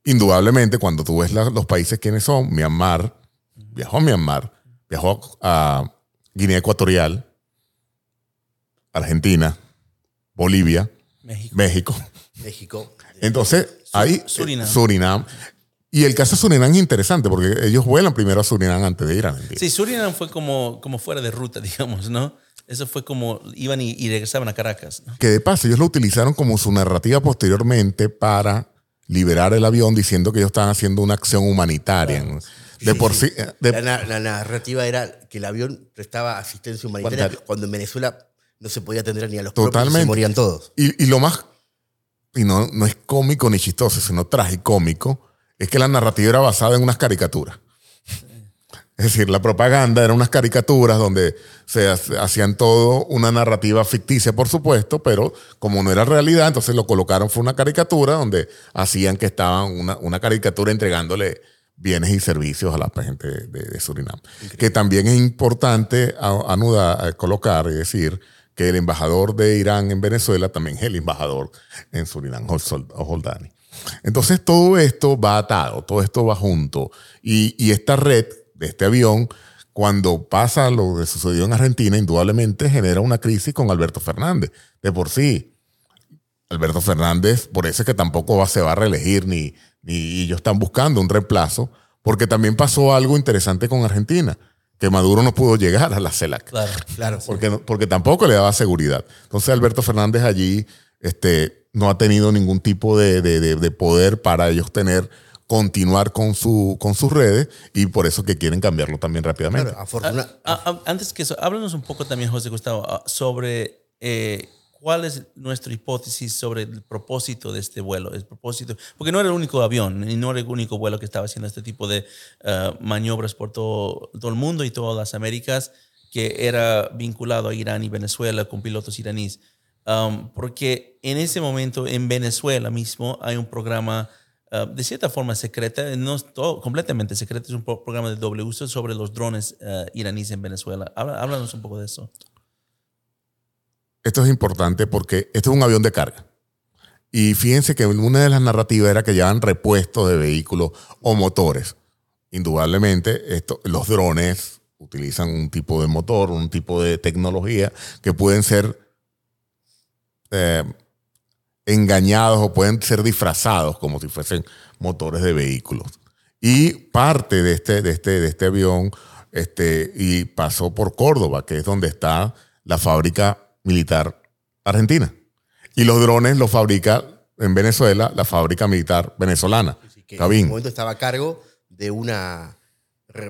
Indudablemente, cuando tú ves la- los países quiénes son, Myanmar, viajó a Myanmar, viajó a Guinea Ecuatorial, Argentina, Bolivia, México. México. México. Entonces, ahí Surinam. eh, Surinam. Y el caso de Surinam es interesante porque ellos vuelan primero a Surinam antes de ir a Argentina. Sí, Surinam fue como, como fuera de ruta, digamos, ¿no? Eso fue como iban y, y regresaban a Caracas. ¿no? Que de paso, ellos lo utilizaron como su narrativa posteriormente para liberar el avión diciendo que ellos estaban haciendo una acción humanitaria. ¿no? De Sí, por sí. sí. eh, de- La, na- la narrativa era que el avión prestaba asistencia humanitaria cuando en Venezuela no se podía atender ni a los Totalmente. se morían todos. Y, y lo más, y no, no es cómico ni chistoso, sino tragicómico, es que la narrativa era basada en unas caricaturas. Es decir, la propaganda eran unas caricaturas donde se ha- hacían todo una narrativa ficticia, por supuesto, pero como no era realidad, entonces lo colocaron, fue una caricatura donde hacían que estaban una, una caricatura entregándole bienes y servicios a la gente de, de Surinam. Que también es importante anudar, a colocar y decir que el embajador de Irán en Venezuela también es el embajador en Surinam, Hol- Holdani. Entonces todo esto va atado, todo esto va junto. Y, y esta red de este avión, cuando pasa lo que sucedió en Argentina, indudablemente genera una crisis con Alberto Fernández. De por sí, Alberto Fernández, por eso es que tampoco va- se va a reelegir, ni, ni ellos están buscando un reemplazo, porque también pasó algo interesante con Argentina, que Maduro no pudo llegar a la CELAC. Claro. Claro. Porque, porque tampoco le daba seguridad. Entonces Alberto Fernández allí este, no ha tenido ningún tipo de, de- de- de poder para ellos tener, continuar con, su, con sus redes y por eso que quieren cambiarlo también rápidamente. Claro, afortuna- Ah, ah, antes que eso, háblanos un poco también, José Gustavo, ah, sobre eh, cuál es nuestra hipótesis sobre el propósito de este vuelo. El propósito, porque no era el único avión y no era el único vuelo que estaba haciendo este tipo de ah, maniobras por todo, todo el mundo y todas las Américas, que era vinculado a Irán y Venezuela con pilotos iraníes. Um, porque en ese momento en Venezuela mismo hay un programa uh, de cierta forma secreta, no completamente secreto, es un pro- programa de doble uso sobre los drones uh, iraníes en Venezuela. Habla- Háblanos un poco de eso. Esto es importante porque esto es un avión de carga. Y fíjense que una de las narrativas era que llevan repuestos de vehículos o motores. Indudablemente, esto, los drones utilizan un tipo de motor, un tipo de tecnología que pueden ser eh, engañados o pueden ser disfrazados como si fuesen motores de vehículos. Y parte de este, de este, de este avión este, y pasó por Córdoba, que es donde está la fábrica militar argentina. Y los drones los fabrica en Venezuela la fábrica militar venezolana, que en ese momento estaba a cargo de una,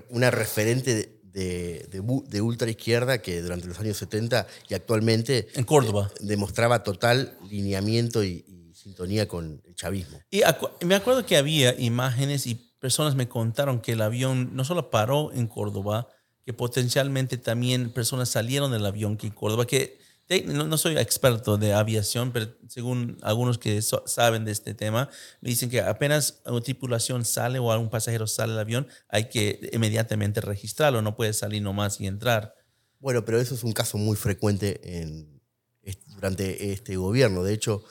una referente de, de, de ultra izquierda que durante los años 70 y actualmente En Córdoba. eh, demostraba total lineamiento y, y sintonía con el chavismo. Y acu- me acuerdo que había imágenes y personas me contaron que el avión no solo paró en Córdoba, que potencialmente también personas salieron del avión que en Córdoba, que no, soy experto de aviación, pero según algunos que saben de este tema, me dicen que apenas una tripulación sale o algún pasajero sale del avión, hay que inmediatamente registrarlo, no puede salir nomás y entrar. Bueno, pero eso es un caso muy frecuente durante este gobierno. De hecho,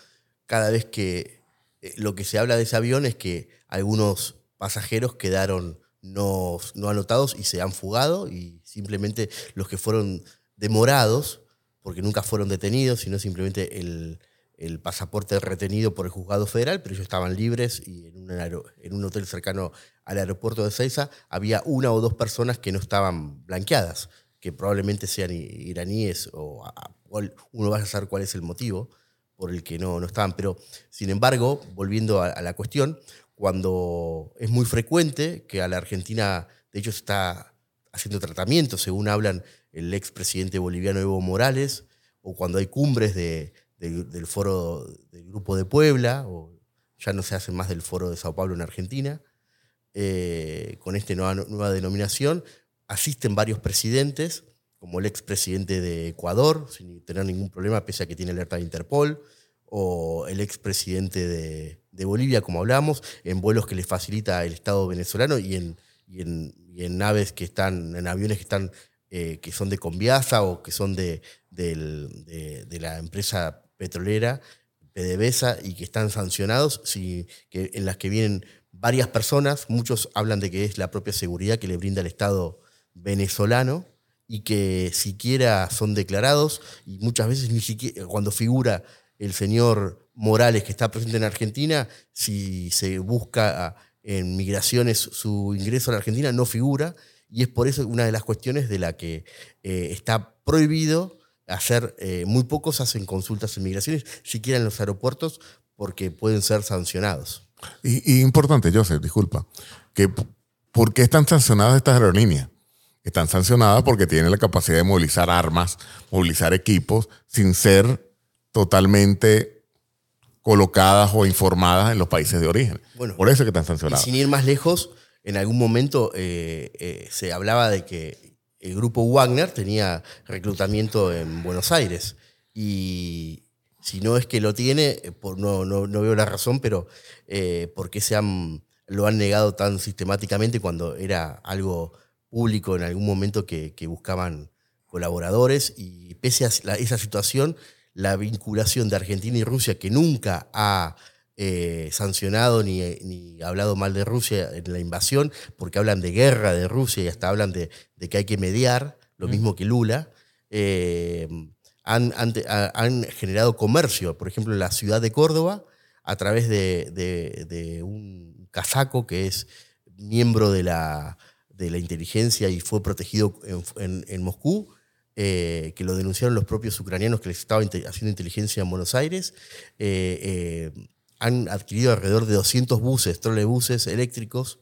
cada vez que eh, lo que se habla de ese avión es que algunos pasajeros quedaron no anotados y se han fugado y simplemente los que fueron demorados, porque nunca fueron detenidos, sino simplemente el, el pasaporte retenido por el juzgado federal, pero ellos estaban libres y en un, en un hotel cercano al aeropuerto de Ceiza había una o dos personas que no estaban blanqueadas, que probablemente sean iraníes o, uno vaya a saber cuál es el motivo por el que no, no estaban. Pero, sin embargo, volviendo a, a la cuestión, cuando es muy frecuente que a la Argentina, de hecho, está haciendo tratamiento, según hablan el expresidente boliviano Evo Morales, o cuando hay cumbres de- de- del foro del Grupo de Puebla, o ya no se hace más del foro de Sao Paulo en Argentina, eh, con esta nueva, denominación, asisten varios presidentes, como el expresidente de Ecuador, sin tener ningún problema, pese a que tiene alerta de Interpol, o el expresidente de, de Bolivia, como hablamos, en vuelos que les facilita el Estado venezolano y y en, y en naves que están, en aviones que están, eh, que son de Conviasa o que son de, de- la empresa petrolera PDVSA y que están sancionados, que, en las que vienen varias personas, muchos hablan de que es la propia seguridad que le brinda el Estado venezolano y que siquiera son declarados y muchas veces ni siquiera cuando figura el señor Morales que está presente en Argentina, si se busca ah, en migraciones su ingreso a la Argentina no figura y es por eso una de las cuestiones de la que eh, está prohibido hacer, eh, muy pocos hacen consultas en migraciones, siquiera en los aeropuertos, porque pueden ser sancionados. Y, y importante, Joseph, disculpa, que ¿por qué están sancionadas estas aerolíneas? Están sancionadas porque tienen la capacidad de movilizar armas, movilizar equipos, sin ser totalmente colocadas o informadas en los países de origen. Bueno, Por eso es que están Y sancionadas. sin ir más lejos, en algún momento eh, eh, se hablaba de que el grupo Wagner tenía reclutamiento en Buenos Aires. Y si no es que lo tiene, eh, no, veo la razón, pero eh, ¿por qué se lo han negado tan sistemáticamente cuando era algo público en algún momento que, buscaban colaboradores? Y pese a esa situación, la vinculación de Argentina y Rusia, que nunca ha eh, sancionado ni, ni hablado mal de Rusia en la invasión, porque hablan de guerra de Rusia y hasta hablan de, de que hay que mediar, lo mismo que Lula, eh, han, han han generado comercio, por ejemplo, en la ciudad de Córdoba, a través de, de- de un casaco que es miembro de la, de la inteligencia y fue protegido en, en- en Moscú, eh, que lo denunciaron los propios ucranianos que les estaba haciendo inteligencia en Buenos Aires. Eh, eh, han adquirido alrededor de 200 buses, trolebuses eléctricos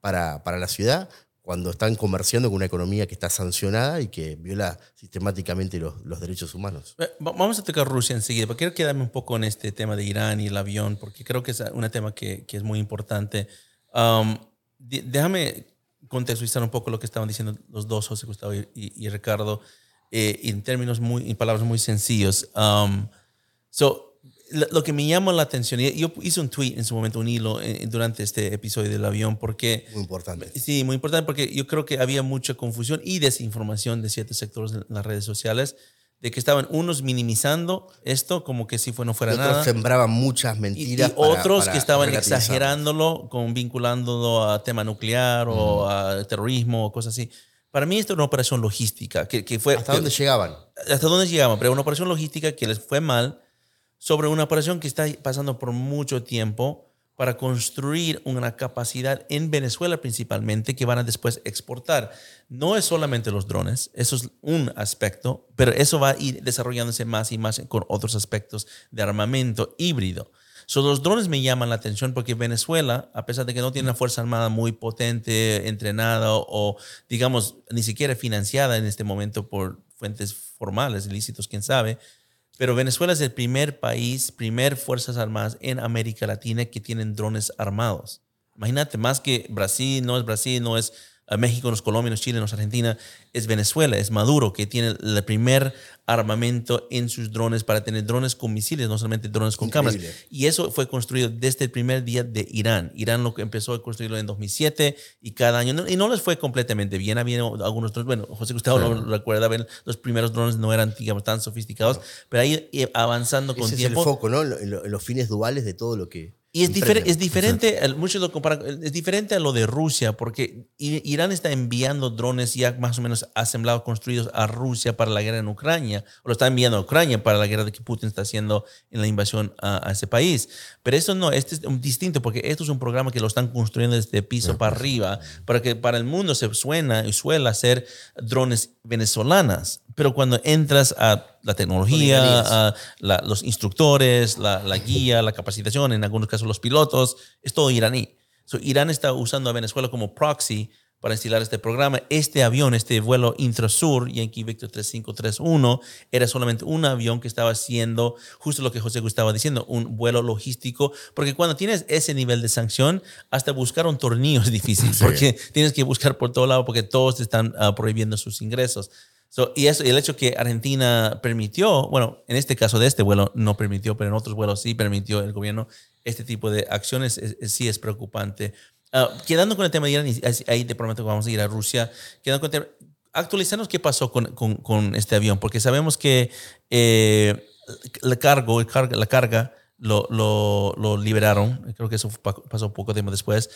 para, para la ciudad, cuando están comerciando con una economía que está sancionada y que viola sistemáticamente los, los derechos humanos. Eh, va- Vamos a tocar Rusia enseguida, pero quiero quedarme un poco en este tema de Irán y el avión, porque creo que es un tema que, que es muy importante. Um, déjame contextualizar un poco lo que estaban diciendo los dos, José Gustavo y Ricardo, eh, en términos muy, en palabras muy sencillos. Um, so, lo, que me llama la atención, y yo hice un tweet en su momento, un hilo eh, durante este episodio del avión, porque Muy importante. Sí, muy importante porque yo creo que había mucha confusión y desinformación de ciertos sectores en las redes sociales de que estaban unos minimizando esto como que si fue, no fuera Y otros nada. sembraban muchas Y, y mentiras. para- otros para que estaban exagerándolo, con, vinculándolo a tema nuclear o a terrorismo o cosas así. Para mí esto era una operación logística que, que fue... ¿Hasta dónde llegaban? hasta dónde llegaban, pero una operación logística que les fue mal sobre una operación que está pasando por mucho tiempo para construir una capacidad en Venezuela principalmente que van a después exportar. No es solamente los drones, eso es un aspecto, pero eso va a ir desarrollándose más y más con otros aspectos de armamento híbrido. So, los drones me llaman la atención porque Venezuela, a pesar de que no tiene una fuerza armada muy potente, entrenada o, digamos, ni siquiera financiada en este momento por fuentes formales, ilícitos, quién sabe, pero Venezuela es el primer país, primer Fuerzas Armadas en América Latina que tienen drones armados. Imagínate, más que Brasil, no es Brasil, no es México, no es Colombia, no es Chile, no es Argentina, es Venezuela, es Maduro, que tiene el primer armamento en sus drones para tener drones con misiles, no solamente drones con cámaras. Y eso fue construido desde el primer día de Irán. Irán lo que empezó a construirlo en 2007 y cada año, y no les fue completamente bien. Había algunos drones, bueno, José Gustavo lo recuerda, los primeros drones no eran, digamos, tan sofisticados, pero ahí eh, avanzando con Ese tiempo. es el foco, ¿no? Los fines duales de todo lo que. Y es, diferente es diferente, el- muchos lo comparan, es diferente a lo de Rusia, porque Irán está enviando drones ya más o menos asemblados, construidos a Rusia para la guerra en Ucrania, o lo está enviando a Ucrania para la guerra que Putin está haciendo en la invasión a, a ese país. Pero eso no, este es un distinto, porque esto es un programa que lo están construyendo desde piso para arriba, para que para el mundo se suena y suele hacer drones venezolanas, pero cuando entras a la tecnología, a la- los instructores, la, la guía, la capacitación, en algunos casos los pilotos, es todo iraní. So, Irán está usando a Venezuela como proxy para instalar este programa. Este avión, este vuelo Intrasur, Yankee Victor 3531, era solamente un avión que estaba haciendo justo lo que José Gustavo estaba diciendo, un vuelo logístico, porque cuando tienes ese nivel de sanción, hasta buscar un tornillo es difícil, porque tienes que buscar por todo lado porque todos te están ah, prohibiendo sus ingresos. So, y eso, y el hecho que Argentina permitió, bueno, en este caso de este vuelo no permitió, pero en otros vuelos sí permitió el gobierno este tipo de acciones, es- es- sí es preocupante. Ah, quedando con el tema de Irán, y ahí te prometo que vamos a ir a Rusia, quedando con el tema, actualizarnos qué pasó con, con- con este avión, porque sabemos que eh, la, cargo, el carga, la carga lo, lo- lo liberaron, creo que eso pa- pasó poco tiempo después.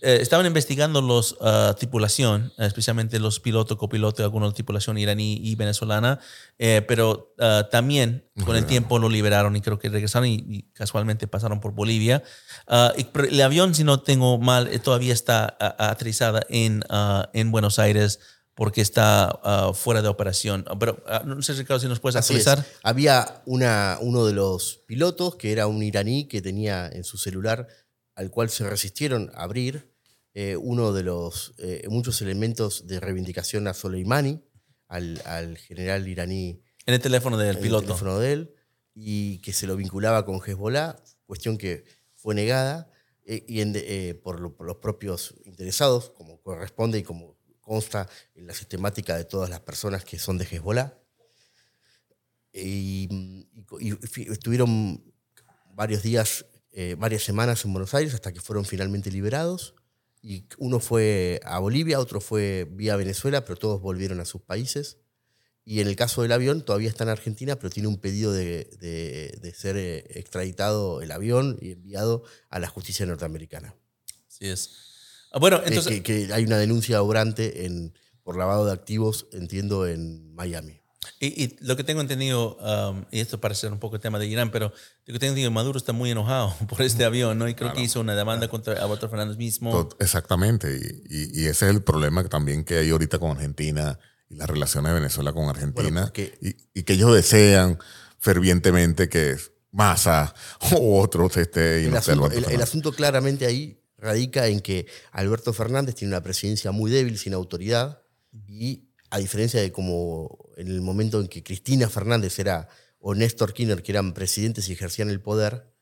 Eh, estaban investigando los ah, tripulación, especialmente los pilotos, copilotos, algunos de tripulación iraní y venezolana, eh, pero ah, también con el tiempo lo liberaron y creo que regresaron y, y casualmente pasaron por Bolivia. Ah, y- el avión, si no tengo mal, eh, todavía está aterrizada en, en Buenos Aires porque está ah, fuera de operación. Ah, Pero ah, no sé, Ricardo, si nos puedes actualizar. Había una, uno de los pilotos que era un iraní que tenía en su celular, al cual se resistieron a abrir, eh, uno de los eh, muchos elementos de reivindicación a Soleimani, al, al general iraní En el teléfono del el piloto. teléfono de él, y que se lo vinculaba con Hezbollah, cuestión que fue negada eh, y en de- por, lo- por los propios interesados, como corresponde y como consta en la sistemática de todas las personas que son de Hezbollah. Y, estuvieron varios días, eh, varias semanas en Buenos Aires hasta que fueron finalmente liberados. Y uno fue a Bolivia, otro fue vía Venezuela, pero todos volvieron a sus países. Y en el caso del avión, todavía está en Argentina, pero tiene un pedido de, de- de ser eh, extraditado el avión y enviado a la justicia norteamericana. Así es. Ah, Bueno, Eh, entonces, que, que hay una denuncia obrante en, por lavado de activos, entiendo, en Miami. y, y lo que tengo entendido, um, y esto parece ser un poco el tema de Irán, pero lo que tengo entendido, Maduro está muy enojado por este avión, ¿no? Y creo que hizo una demanda contra Alberto Fernández mismo. Tot- Exactamente, y, y- y ese es el problema también que hay ahorita con Argentina y las relaciones de Venezuela con Argentina, Bueno, y, y que ellos desean fervientemente que Massa o otros esté El no asunto, el- el asunto claramente ahí radica en que Alberto Fernández tiene una presidencia muy débil, sin autoridad, y a diferencia de como en el momento en que Cristina Fernández era o Néstor Kirchner, que eran presidentes y ejercían el poder,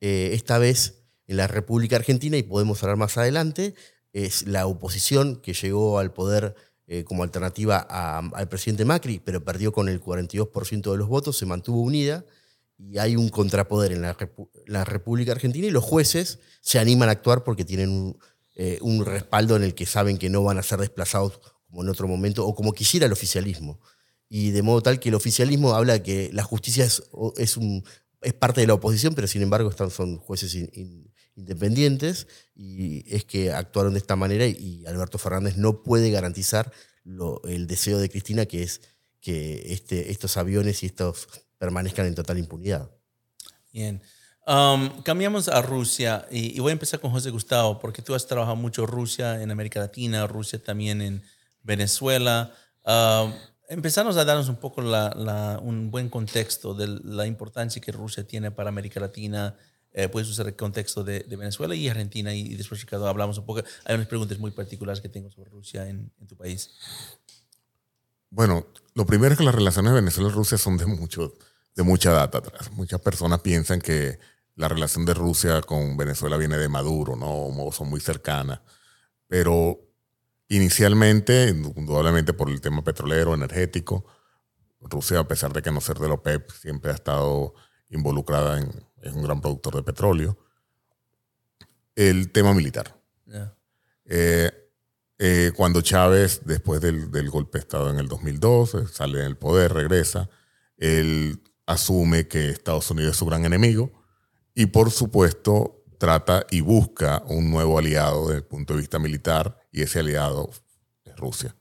eh, esta vez en la República Argentina, y podemos hablar más adelante, es la oposición que llegó al poder eh, como alternativa a- al presidente Macri, pero perdió con el 42% de los votos, se mantuvo unida y hay un contrapoder en la, la República Argentina y los jueces se animan a actuar porque tienen un, eh, respaldo en el que saben que no van a ser desplazados como en otro momento o como quisiera el oficialismo. Y de modo tal que el oficialismo habla que la justicia es, es, un, es parte de la oposición, pero sin embargo están, son jueces in- in- independientes y es que actuaron de esta manera y Alberto Fernández no puede garantizar lo- el deseo de Cristina que es que este, estos aviones y estos permanezcan en total impunidad. Bien. Um, cambiamos a Rusia y, y voy a empezar con José Gustavo, porque tú has trabajado mucho Rusia en América Latina, Rusia también en Venezuela. Um, empezarnos a darnos un poco la- la- un buen contexto de la importancia que Rusia tiene para América Latina. Eh, puedes usar el contexto de, de Venezuela y Argentina y, y después, Ricardo, hablamos un poco. Hay unas preguntas muy particulares que tengo sobre Rusia en, en tu país. Bueno, lo primero es que las relaciones de Venezuela y Rusia son de mucho, de mucha data atrás. Muchas personas piensan que la relación de Rusia con Venezuela viene de Maduro, ¿no? O son muy cercanas. Pero inicialmente, indudablemente por el tema petrolero, energético, Rusia, a pesar de que no ser de la OPEP, siempre ha estado involucrada en, es un gran productor de petróleo. El tema militar. Eh, eh, cuando Chávez, después del, del golpe de Estado en el 2012, sale del poder, regresa, él asume que Estados Unidos es su gran enemigo y por supuesto trata y busca un nuevo aliado desde el punto de vista militar y ese aliado es Rusia.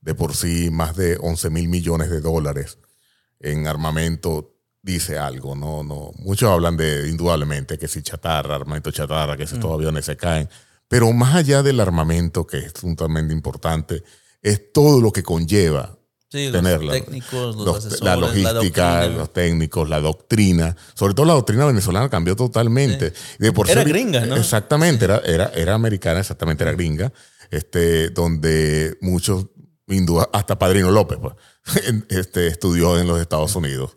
De por sí, más de 11 mil millones de dólares en armamento dice algo, no, no. Muchos hablan de, indudablemente, que si chatarra, armamento chatarra, que si estos aviones se caen. Pero más allá del armamento, que es sumamente importante, es todo lo que conlleva Sí, los tenerla. técnicos, los Los- asesores, la logística, los técnicos, la doctrina. Sobre todo la doctrina venezolana cambió totalmente. De por Era ser- gringa, ¿no? Exactamente, era, era, era americana, exactamente, era gringa. Este, donde muchos, duda, hasta Padrino López, pues, este, estudió en los Estados Unidos.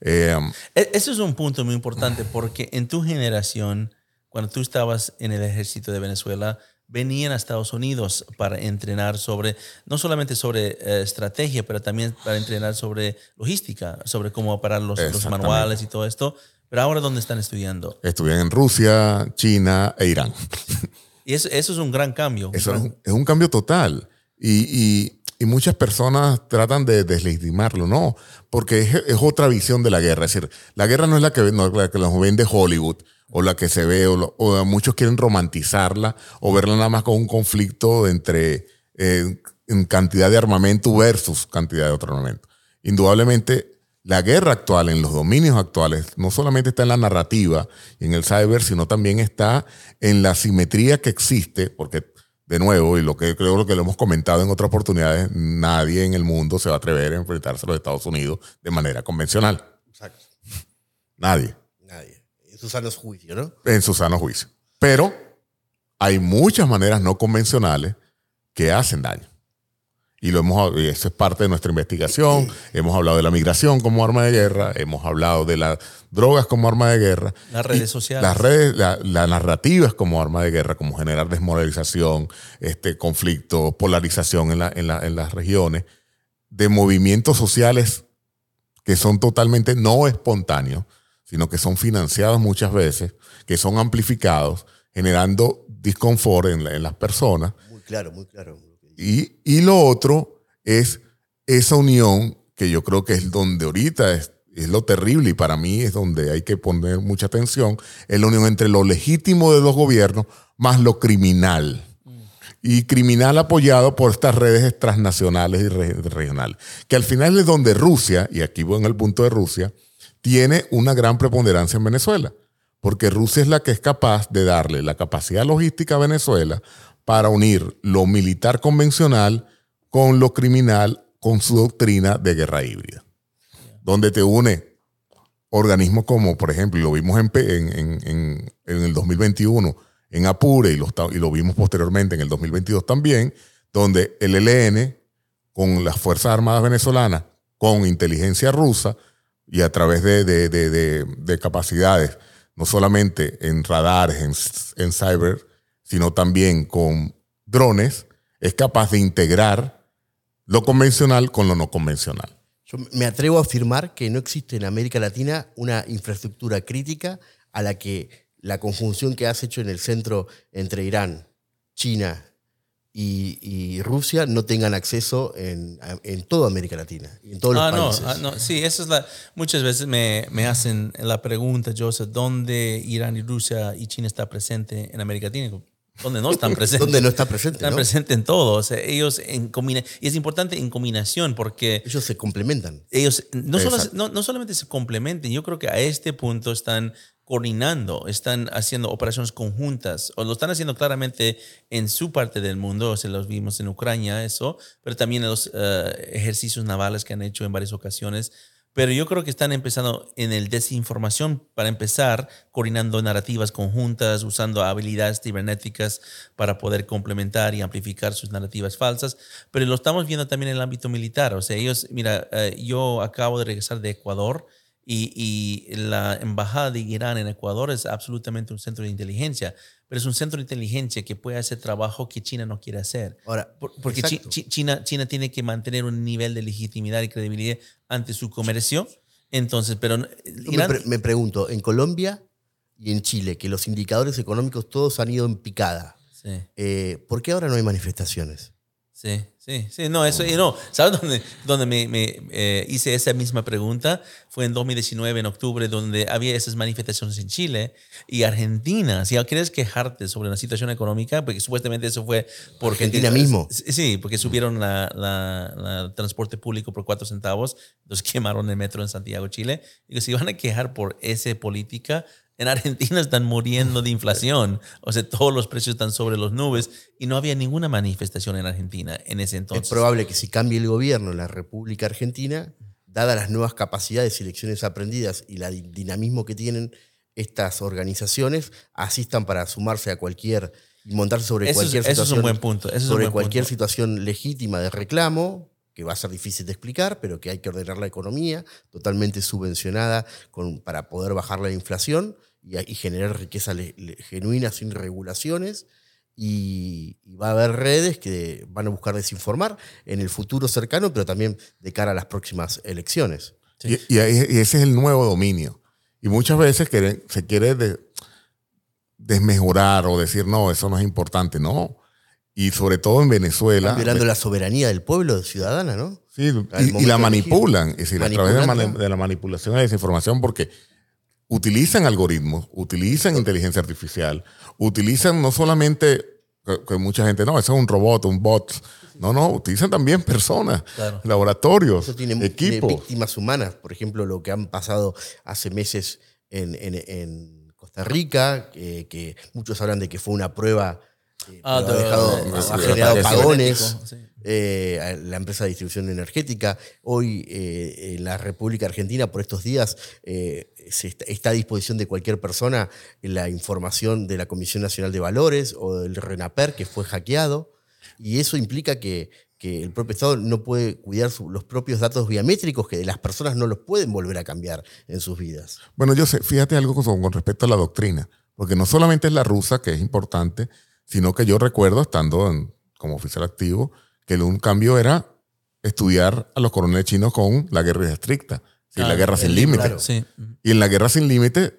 Eh, E- Eso es un punto muy importante porque en tu generación, cuando tú estabas en el ejército de Venezuela, venían a Estados Unidos para entrenar sobre, no solamente sobre eh, estrategia, pero también para entrenar sobre logística, sobre cómo operar los, los manuales y todo esto. Pero ahora, ¿dónde están estudiando? estudié en Rusia, China e Irán. Y eso, eso es un gran cambio. Eso es un, es un cambio total. Y, y- y muchas personas tratan de deslegitimarlo, no, porque es, es otra visión de la guerra. Es decir, la guerra no es la que, no la que nos vende Hollywood o la que se ve, o, lo- o muchos quieren romantizarla o verla nada más como un conflicto entre eh, en cantidad de armamento versus cantidad de otro armamento. Indudablemente, la guerra actual, en los dominios actuales, no solamente está en la narrativa y en el cyber, sino también está en la simetría que existe, porque de nuevo, y lo que creo lo que lo hemos comentado en otras oportunidades, nadie en el mundo se va a atrever a enfrentarse a los Estados Unidos de manera convencional. Exacto. Nadie, Sus sanos juicios, ¿no? en su sano juicio. Pero hay muchas maneras no convencionales que hacen daño. Y lo hemos, y eso es parte de nuestra investigación. Hemos hablado de la migración como arma de guerra, hemos hablado de las drogas como arma de guerra. Las redes sociales. Las redes, la, la narrativa es como arma de guerra, como generar desmoralización, este conflicto, polarización en, la- en la- en las regiones, de movimientos sociales que son totalmente no espontáneos, sino que son financiados muchas veces, que son amplificados, generando disconfort en, la- en las personas. Muy claro, muy claro. Y, y lo otro es esa unión que yo creo que es donde ahorita es, es lo terrible y para mí es donde hay que poner mucha atención, es la unión entre lo legítimo de los gobiernos más lo criminal. Y criminal apoyado por estas redes transnacionales y re- regionales. Que al final es donde Rusia, y aquí voy en el punto de Rusia, tiene una gran preponderancia en Venezuela. Porque Rusia es la que es capaz de darle la capacidad logística a Venezuela para unir lo militar convencional con lo criminal, con su doctrina de guerra híbrida. Donde te une organismos como, por ejemplo, lo vimos en, en, en- en- el 2021 en Apure y lo, y lo vimos posteriormente en el 2022 también, donde el ELN con las Fuerzas Armadas venezolanas, con inteligencia rusa y a través de, de- de- de- de capacidades, no solamente en radares, en, en cyber, sino también con drones, es capaz de integrar lo convencional con lo no convencional. Yo me atrevo a afirmar que no existe en América Latina una infraestructura crítica a la que la conjunción que has hecho en el centro entre Irán, China y, y Rusia no tengan acceso en, en toda América Latina en todos los Ah, no, países. ah, no, sí, esa es la. Muchas veces me, me hacen la pregunta, Joseph, ¿dónde Irán y Rusia y China está presente en América Latina? ¿Dónde no están presentes? ¿Dónde no está presente? Están no? presentes en todo. O sea, ellos en y es importante en combinación porque Ellos se complementan. ellos no, solo- no, no solamente se complementen, yo creo que a este punto están coordinando, están haciendo operaciones conjuntas, o lo están haciendo claramente en su parte del mundo, o sea, los vimos en Ucrania, eso, pero también en los eh, ejercicios navales que han hecho en varias ocasiones. Pero yo creo que están empezando en el desinformación para empezar, coordinando narrativas conjuntas, usando habilidades cibernéticas para poder complementar y amplificar sus narrativas falsas. Pero lo estamos viendo también en el ámbito militar. O sea, ellos, mira, eh, yo acabo de regresar de Ecuador y, y la embajada de Irán en Ecuador es absolutamente un centro de inteligencia, pero es un centro de inteligencia que puede hacer trabajo que China no quiere hacer. Ahora, Por- Porque Chi-. Chi- China, China tiene que mantener un nivel de legitimidad y credibilidad ante su comercio. Entonces, pero Yo me, Irán, pre- me pregunto, en Colombia y en Chile, que los indicadores económicos todos han ido en picada, sí, eh, ¿por qué ahora no hay manifestaciones? Sí, sí, sí, no, eso, y no, ¿sabes dónde, dónde me, me, eh, hice esa misma pregunta? Fue en 2019, en octubre, donde había esas manifestaciones en Chile y Argentina. Si quieres quejarte sobre la situación económica, porque supuestamente eso fue porque... Argentina mismo. Sí, porque subieron la, la- la transporte público por cuatro centavos, entonces quemaron el metro en Santiago, Chile. Digo, si van a quejar por esa política, En Argentina están muriendo de inflación, o sea, todos los precios están sobre las nubes y no había ninguna manifestación en Argentina en ese entonces. Es probable que si cambie el gobierno en la República Argentina, dadas las nuevas capacidades y lecciones aprendidas y el dinamismo que tienen estas organizaciones, asistan para sumarse a cualquier y montarse sobre Eso es- cualquier eso es un situación, buen punto, eso es un sobre buen cualquier punto. situación legítima de reclamo que va a ser difícil de explicar, pero que hay que ordenar la economía, totalmente subvencionada con, para poder bajar la inflación y, y generar riqueza le- le- genuina sin regulaciones. Y, y va a haber redes que van a buscar desinformar en el futuro cercano, pero también de cara a las próximas elecciones. Y, y y ese es el nuevo dominio. Y muchas veces se quiere de- desmejorar o decir, no, eso no es importante. No. Y sobre todo en Venezuela. Están violando la soberanía del pueblo ciudadana, ¿no? Sí, y, la de manipulan, es decir, a través de, la de manipulación la desinformación, porque utilizan algoritmos, utilizan inteligencia artificial, utilizan no solamente que, que mucha gente, no, eso es un robot, un bot. No, no, utilizan también personas, Claro. laboratorios, Eso tiene, tiene equipos. víctimas humanas. Por ejemplo, lo que han pasado hace meses en, en- en Costa Rica, que muchos hablan de que fue una prueba. Eh, Ah, ha, de- dejado- de- ha de- generado sí. eh, a la empresa de distribución energética. Hoy eh, en la República Argentina, por estos días, eh, se está, está a disposición de cualquier persona la información de la Comisión Nacional de Valores o del RENAPER que fue hackeado. Y eso implica que, que el propio Estado no puede cuidar su- los propios datos biométricos, que las personas no los pueden volver a cambiar en sus vidas. Bueno, yo sé, fíjate algo con, con respecto a la doctrina, porque no solamente es la rusa, que es importante, sino que yo recuerdo, estando en- como oficial activo, que un cambio era estudiar a los coroneles chinos con la guerra estricta, sí, la guerra sin el libro, límite. claro. Sí. Y en la guerra sin límite,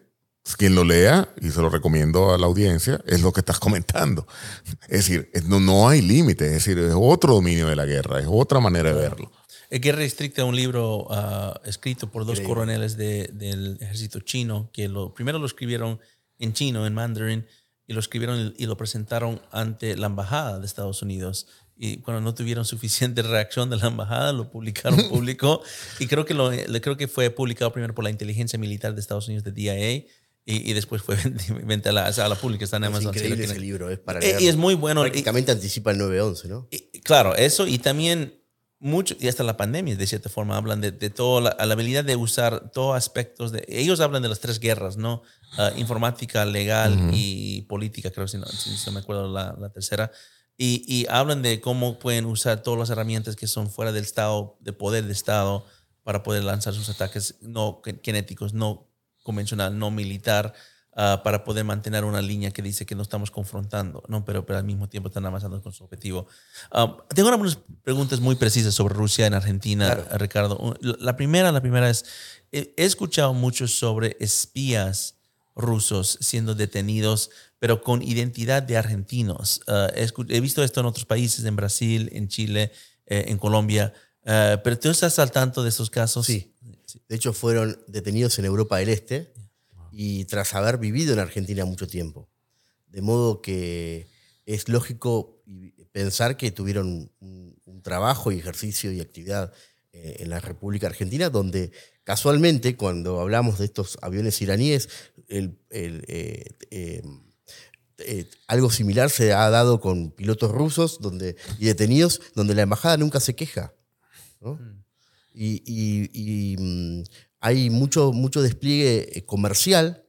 quien lo lea, y se lo recomiendo a la audiencia, es lo que estás comentando. Es decir, es- no, no hay límite, es decir, es otro dominio de la guerra, es otra manera de verlo. El Guerra Estricta, un libro ah, escrito por dos Increíble. coroneles de- del ejército chino, que lo, primero lo escribieron en chino, en mandarín, y lo escribieron y lo presentaron ante la embajada de Estados Unidos. Y cuando no tuvieron suficiente reacción de la embajada, lo publicaron público. y creo que, lo, creo que fue publicado primero por la inteligencia militar de Estados Unidos, de DIA, y, y después fue venta a la, a la pública. Está en Es Amazon. lo increíble quieren. ese libro, es para Eh, y leerlo. es muy bueno. Y- Prácticamente anticipa el 9-11, ¿no? y- claro, eso y también mucho, y hasta la pandemia, de cierta forma, hablan de, de toda la, la habilidad de usar todos aspectos de. Ellos hablan de las tres guerras, ¿no? Ah, informática, legal y política, creo, si no, si no me acuerdo la, la tercera. Y, y hablan de cómo pueden usar todas las herramientas que son fuera del Estado, de poder de Estado, para poder lanzar sus ataques no ki- kinéticos, no convencional, no militar, ah, para poder mantener una línea que dice que no estamos confrontando, ¿no? Pero, pero al mismo tiempo están avanzando con su objetivo. Ah, tengo algunas preguntas muy precisas sobre Rusia en Argentina, Claro. Ricardo. La primera, la primera es, he escuchado mucho sobre espías rusos siendo detenidos, pero con identidad de argentinos. Ah, he, visto esto en otros países, en Brasil, en Chile, eh, en Colombia. Ah, pero tú estás al tanto de estos casos. Sí. De hecho, fueron detenidos en Europa del Este y tras haber vivido en Argentina mucho tiempo. De modo que es lógico pensar que tuvieron un, un trabajo y ejercicio y actividad eh, en la República Argentina, donde casualmente cuando hablamos de estos aviones iraníes, el- el, eh, eh, eh, algo similar se ha dado con pilotos rusos donde, y detenidos, donde la embajada nunca se queja. ¿no? Y, y- y, mm, hay mucho, mucho despliegue comercial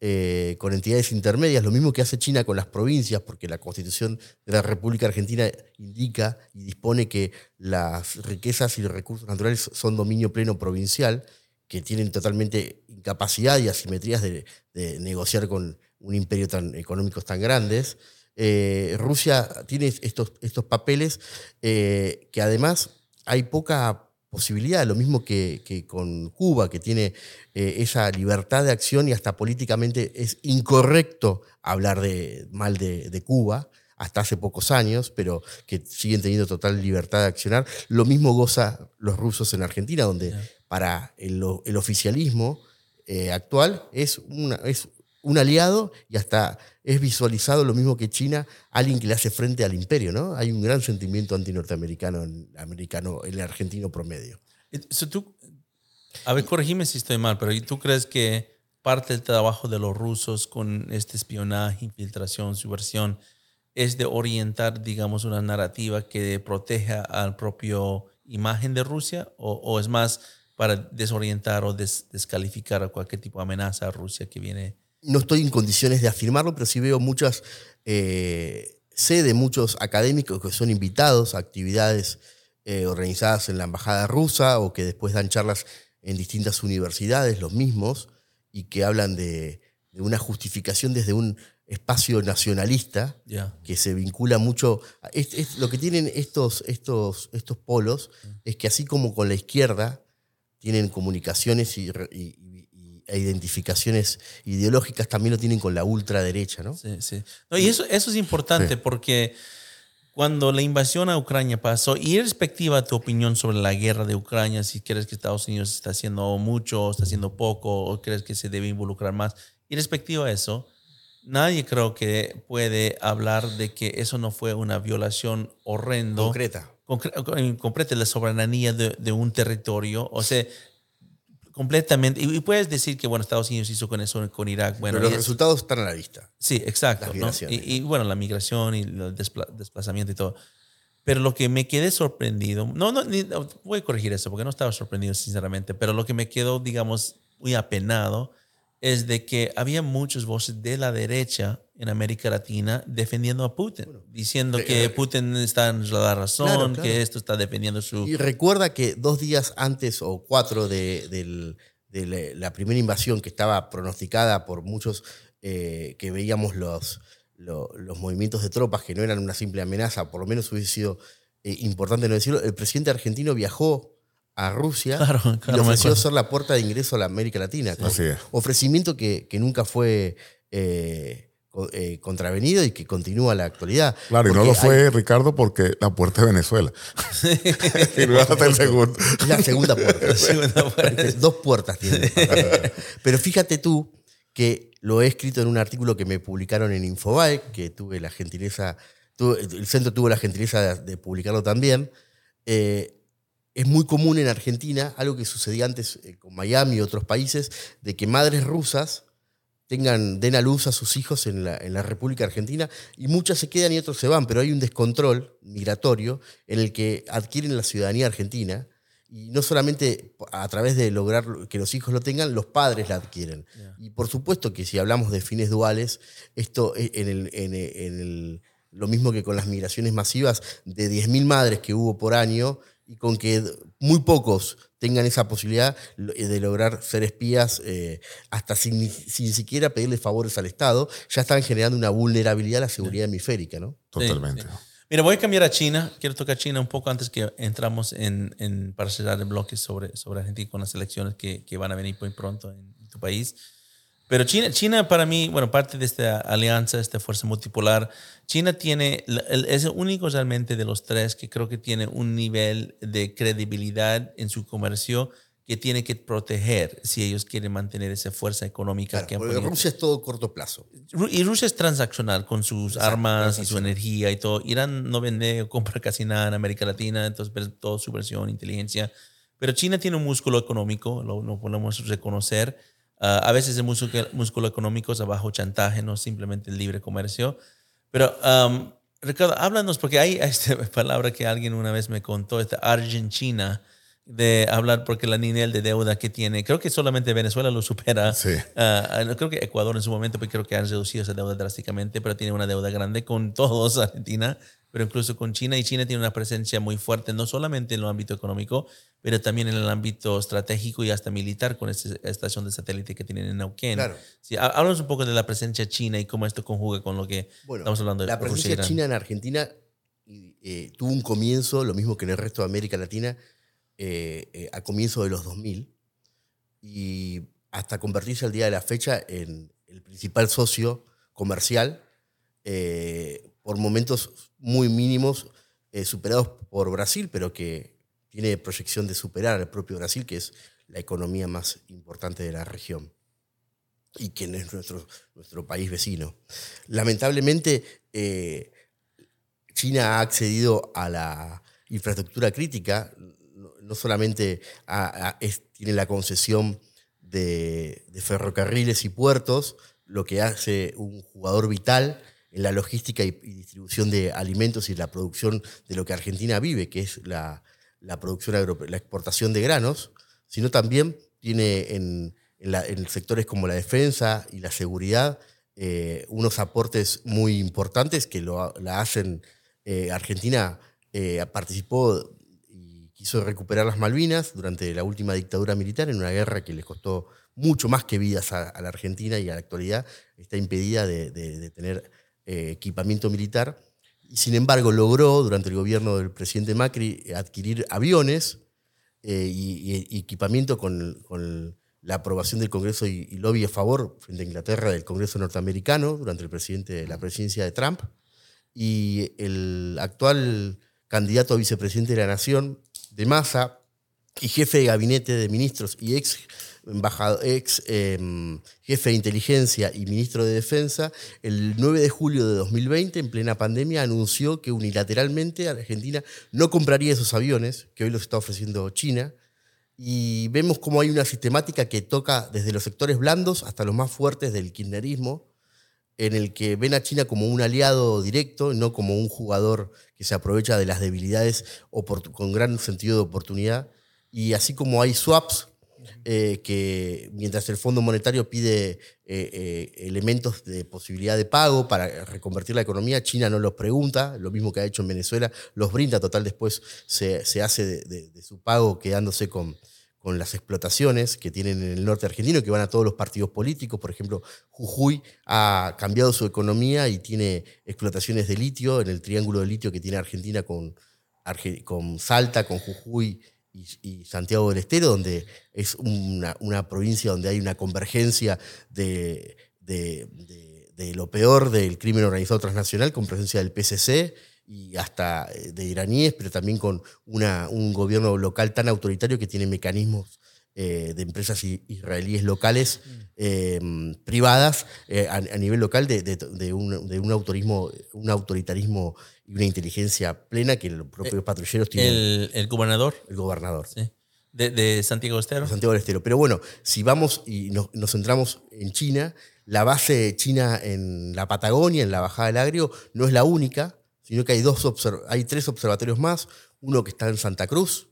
eh, con entidades intermedias, lo mismo que hace China con las provincias, porque la constitución de la República Argentina indica y dispone que las riquezas y los recursos naturales son dominio pleno provincial, que tienen totalmente incapacidad y asimetrías de, negociar con un imperio tan económicos tan grandes. Eh, Rusia tiene estos, estos papeles eh, que además hay poca posibilidad, lo mismo que, que con Cuba, que tiene eh, esa libertad de acción y hasta políticamente es incorrecto hablar de, mal de, de Cuba, hasta hace pocos años, pero que siguen teniendo total libertad de accionar. Lo mismo goza los rusos en Argentina, donde para el, el oficialismo eh, actual es, una, es un aliado y hasta es visualizado lo mismo que China, alguien que le hace frente al imperio, ¿no? Hay un gran sentimiento antinorteamericano en, americano, el argentino promedio. So, tú, a ver, corregime si estoy mal, pero ¿tú crees que parte del trabajo de los rusos con este espionaje, infiltración, subversión, es de orientar, digamos, una narrativa que proteja al propio imagen de Rusia o, es más para desorientar o des- descalificar a cualquier tipo de amenaza a Rusia que viene? No estoy en condiciones de afirmarlo, pero sí veo muchas, eh, sé de muchos académicos que son invitados a actividades eh, organizadas en la embajada rusa o que después dan charlas en distintas universidades, los mismos, y que hablan de, de una justificación desde un espacio nacionalista que se vincula mucho. a- es- es- lo que tienen estos, estos, estos polos es que así como con la izquierda tienen comunicaciones y, y- identificaciones ideológicas, también lo tienen con la ultraderecha, ¿no? Sí, sí. No, y eso, eso es importante Sí. porque cuando la invasión a Ucrania pasó, y respectiva a tu opinión sobre la guerra de Ucrania, si crees que Estados Unidos está haciendo mucho, está haciendo poco, o crees que se debe involucrar más, y respectiva a eso, nadie creo que puede hablar de que eso no fue una violación horrendo Concreta. concre- completa la soberanía de, de un territorio, o sea, completamente, y, y puedes decir que, bueno, Estados Unidos hizo con eso con Irak, bueno, Pero los es- resultados están a la vista. Sí, exacto. ¿no? Y, y, bueno, la migración y el despla- desplazamiento y todo. Pero lo que me quedé sorprendido, no, no, ni- no, voy a corregir eso porque no estaba sorprendido sinceramente, pero lo que me quedó, digamos, muy apenado es de que había muchas voces de la derecha en América Latina defendiendo a Putin, diciendo que Putin está en la razón, Claro, claro. que esto está defendiendo su... Y recuerda que dos días antes o cuatro de, la- primera invasión que estaba pronosticada por muchos eh, que veíamos los, lo- los movimientos de tropas que no eran una simple amenaza, por lo menos hubiese sido eh, importante no decirlo, el presidente argentino viajó a Rusia Claro, y claro, le ofreció ser la puerta de ingreso a la América Latina. Así es. Ofrecimiento que, que nunca fue eh, eh, contravenido y que continúa en la actualidad. Claro, y no lo hay- fue Ricardo porque la puerta de Venezuela. y luego hasta el segundo. Es la segunda puerta. segunda puerta. Viste, Dos puertas tiene. Pero fíjate tú que lo he escrito en un artículo que me publicaron en Infobae, que tuve la gentileza, tuve- el centro tuvo la gentileza de, de publicarlo también. Eh, es muy común en Argentina, algo que sucedía antes eh, con Miami y otros países, de que madres rusas tengan, den a luz a sus hijos en la, en la República Argentina y muchas se quedan y otros se van, pero hay un descontrol migratorio en el que adquieren la ciudadanía argentina y no solamente a través de lograr que los hijos lo tengan, los padres la adquieren. Y por supuesto que si hablamos de fines duales, esto eh, en, el, en, el- en el- lo mismo que con las migraciones masivas de 10.000 madres que hubo por año y con que muy pocos tengan esa posibilidad eh, de lograr ser espías eh, hasta sin, sin siquiera pedirle favores al Estado, ya están generando una vulnerabilidad a la seguridad hemisférica, ¿no? Totalmente. Sí, sí. Mira, voy a cambiar a China. Quiero tocar China un poco antes que entramos en, en- para cerrar el bloque sobre, sobre Argentina con las elecciones que, que van a venir muy pronto en, tu país. Pero China, China para mí, bueno, parte de esta alianza, esta fuerza multipolar, China tiene, es el único realmente de los tres que creo que tiene un nivel de credibilidad en su comercio que tiene que proteger si ellos quieren mantener esa fuerza económica Claro, que han Rusia es todo corto plazo. Y Rusia es transaccional con sus Exacto, armas y su energía y todo. Irán no vende o compra casi nada en América Latina, entonces todo su versión, inteligencia. Pero China tiene un músculo económico, lo, lo podemos reconocer. Ah, a veces el músculo, músculo económico es bajo chantaje, no simplemente el libre comercio. Pero, um, Ricardo, háblanos, porque hay esta palabra que alguien una vez me contó, esta Argentina, de hablar porque la nivel de deuda que tiene, creo que solamente Venezuela lo supera. Sí. No creo que Ecuador en su momento, pero creo que han reducido esa deuda drásticamente, pero tiene una deuda grande con todos, Argentina, pero incluso con China. Y China tiene una presencia muy fuerte, no solamente en el ámbito económico, pero también en el ámbito estratégico y hasta militar con esta estación de satélite que tienen en Neuquén. Claro. Sí, há- háblanos un poco de la presencia china y cómo esto conjuga con lo que Bueno, estamos hablando de la presencia china en Argentina eh, tuvo un comienzo, lo mismo que en el resto de América Latina, eh, eh, a comienzo de los 2000, y hasta convertirse al día de la fecha en el principal socio comercial, por momentos muy mínimos, eh, superados por Brasil, pero que tiene proyección de superar al propio Brasil, que es la economía más importante de la región y que es nuestro, nuestro país vecino. Lamentablemente, eh, China ha accedido a la infraestructura crítica, no, solamente tiene la concesión de ferrocarriles y puertos, lo que hace un jugador vital en la logística y, distribución de alimentos y la producción de lo que Argentina vive, que es la, la producción agro- la exportación de granos, sino también tiene en, en sectores como la defensa y la seguridad eh, unos aportes muy importantes que lo, la hacen. eh, Argentina eh, participó y quiso recuperar las Malvinas durante la última dictadura militar en una guerra que les costó mucho más que vidas a, la Argentina y a la actualidad está impedida de- de tener eh, equipamiento militar. Y sin embargo logró durante el gobierno del presidente Macri adquirir aviones eh, y, y equipamiento con, con la aprobación del Congreso y, y lobby a favor frente a Inglaterra del Congreso norteamericano durante el presidente, la presidencia de Trump. Y el actual candidato a vicepresidente de la Nación, de Massa, y jefe de gabinete de ministros y ex, embajado- ex em, jefe de inteligencia y ministro de defensa, el 9 de julio de 2020, en plena pandemia, anunció que unilateralmente Argentina no compraría esos aviones, que hoy los está ofreciendo China, y vemos cómo hay una sistemática que toca desde los sectores blandos hasta los más fuertes del kirchnerismo, en el que ven a China como un aliado directo, no como un jugador que se aprovecha de las debilidades con gran sentido de oportunidad. Y así como hay swaps, eh, que mientras el Fondo Monetario pide eh, eh, elementos de posibilidad de pago para reconvertir la economía, China no los pregunta, lo mismo que ha hecho en Venezuela, los brinda, total después se, se hace de, de- su pago quedándose con, con las explotaciones que tienen en el norte argentino, que van a todos los partidos políticos. Por ejemplo, Jujuy ha cambiado su economía y tiene explotaciones de litio en el triángulo de litio que tiene Argentina con, con Salta, con Jujuy y, y Santiago del Estero, donde es una, una provincia donde hay una convergencia de, de- de- lo peor del crimen organizado transnacional, con presencia del PCC y hasta eh, de iraníes, pero también con una, un gobierno local tan autoritario que tiene mecanismos eh, de empresas israelíes locales eh, privadas eh, a, a nivel local de, de- de un, de un autorismo, un autoritarismo y una inteligencia plena que los propios patrulleros tienen el, El, el gobernador gobernador. sí, de, Santiago Estero. Santiago del Estero. Pero bueno, si vamos y nos, nos centramos en China, la base china en la Patagonia, en la Bajada del Agrio, no es la única, sino que hay, dos hay tres observatorios más, uno que está en Santa Cruz,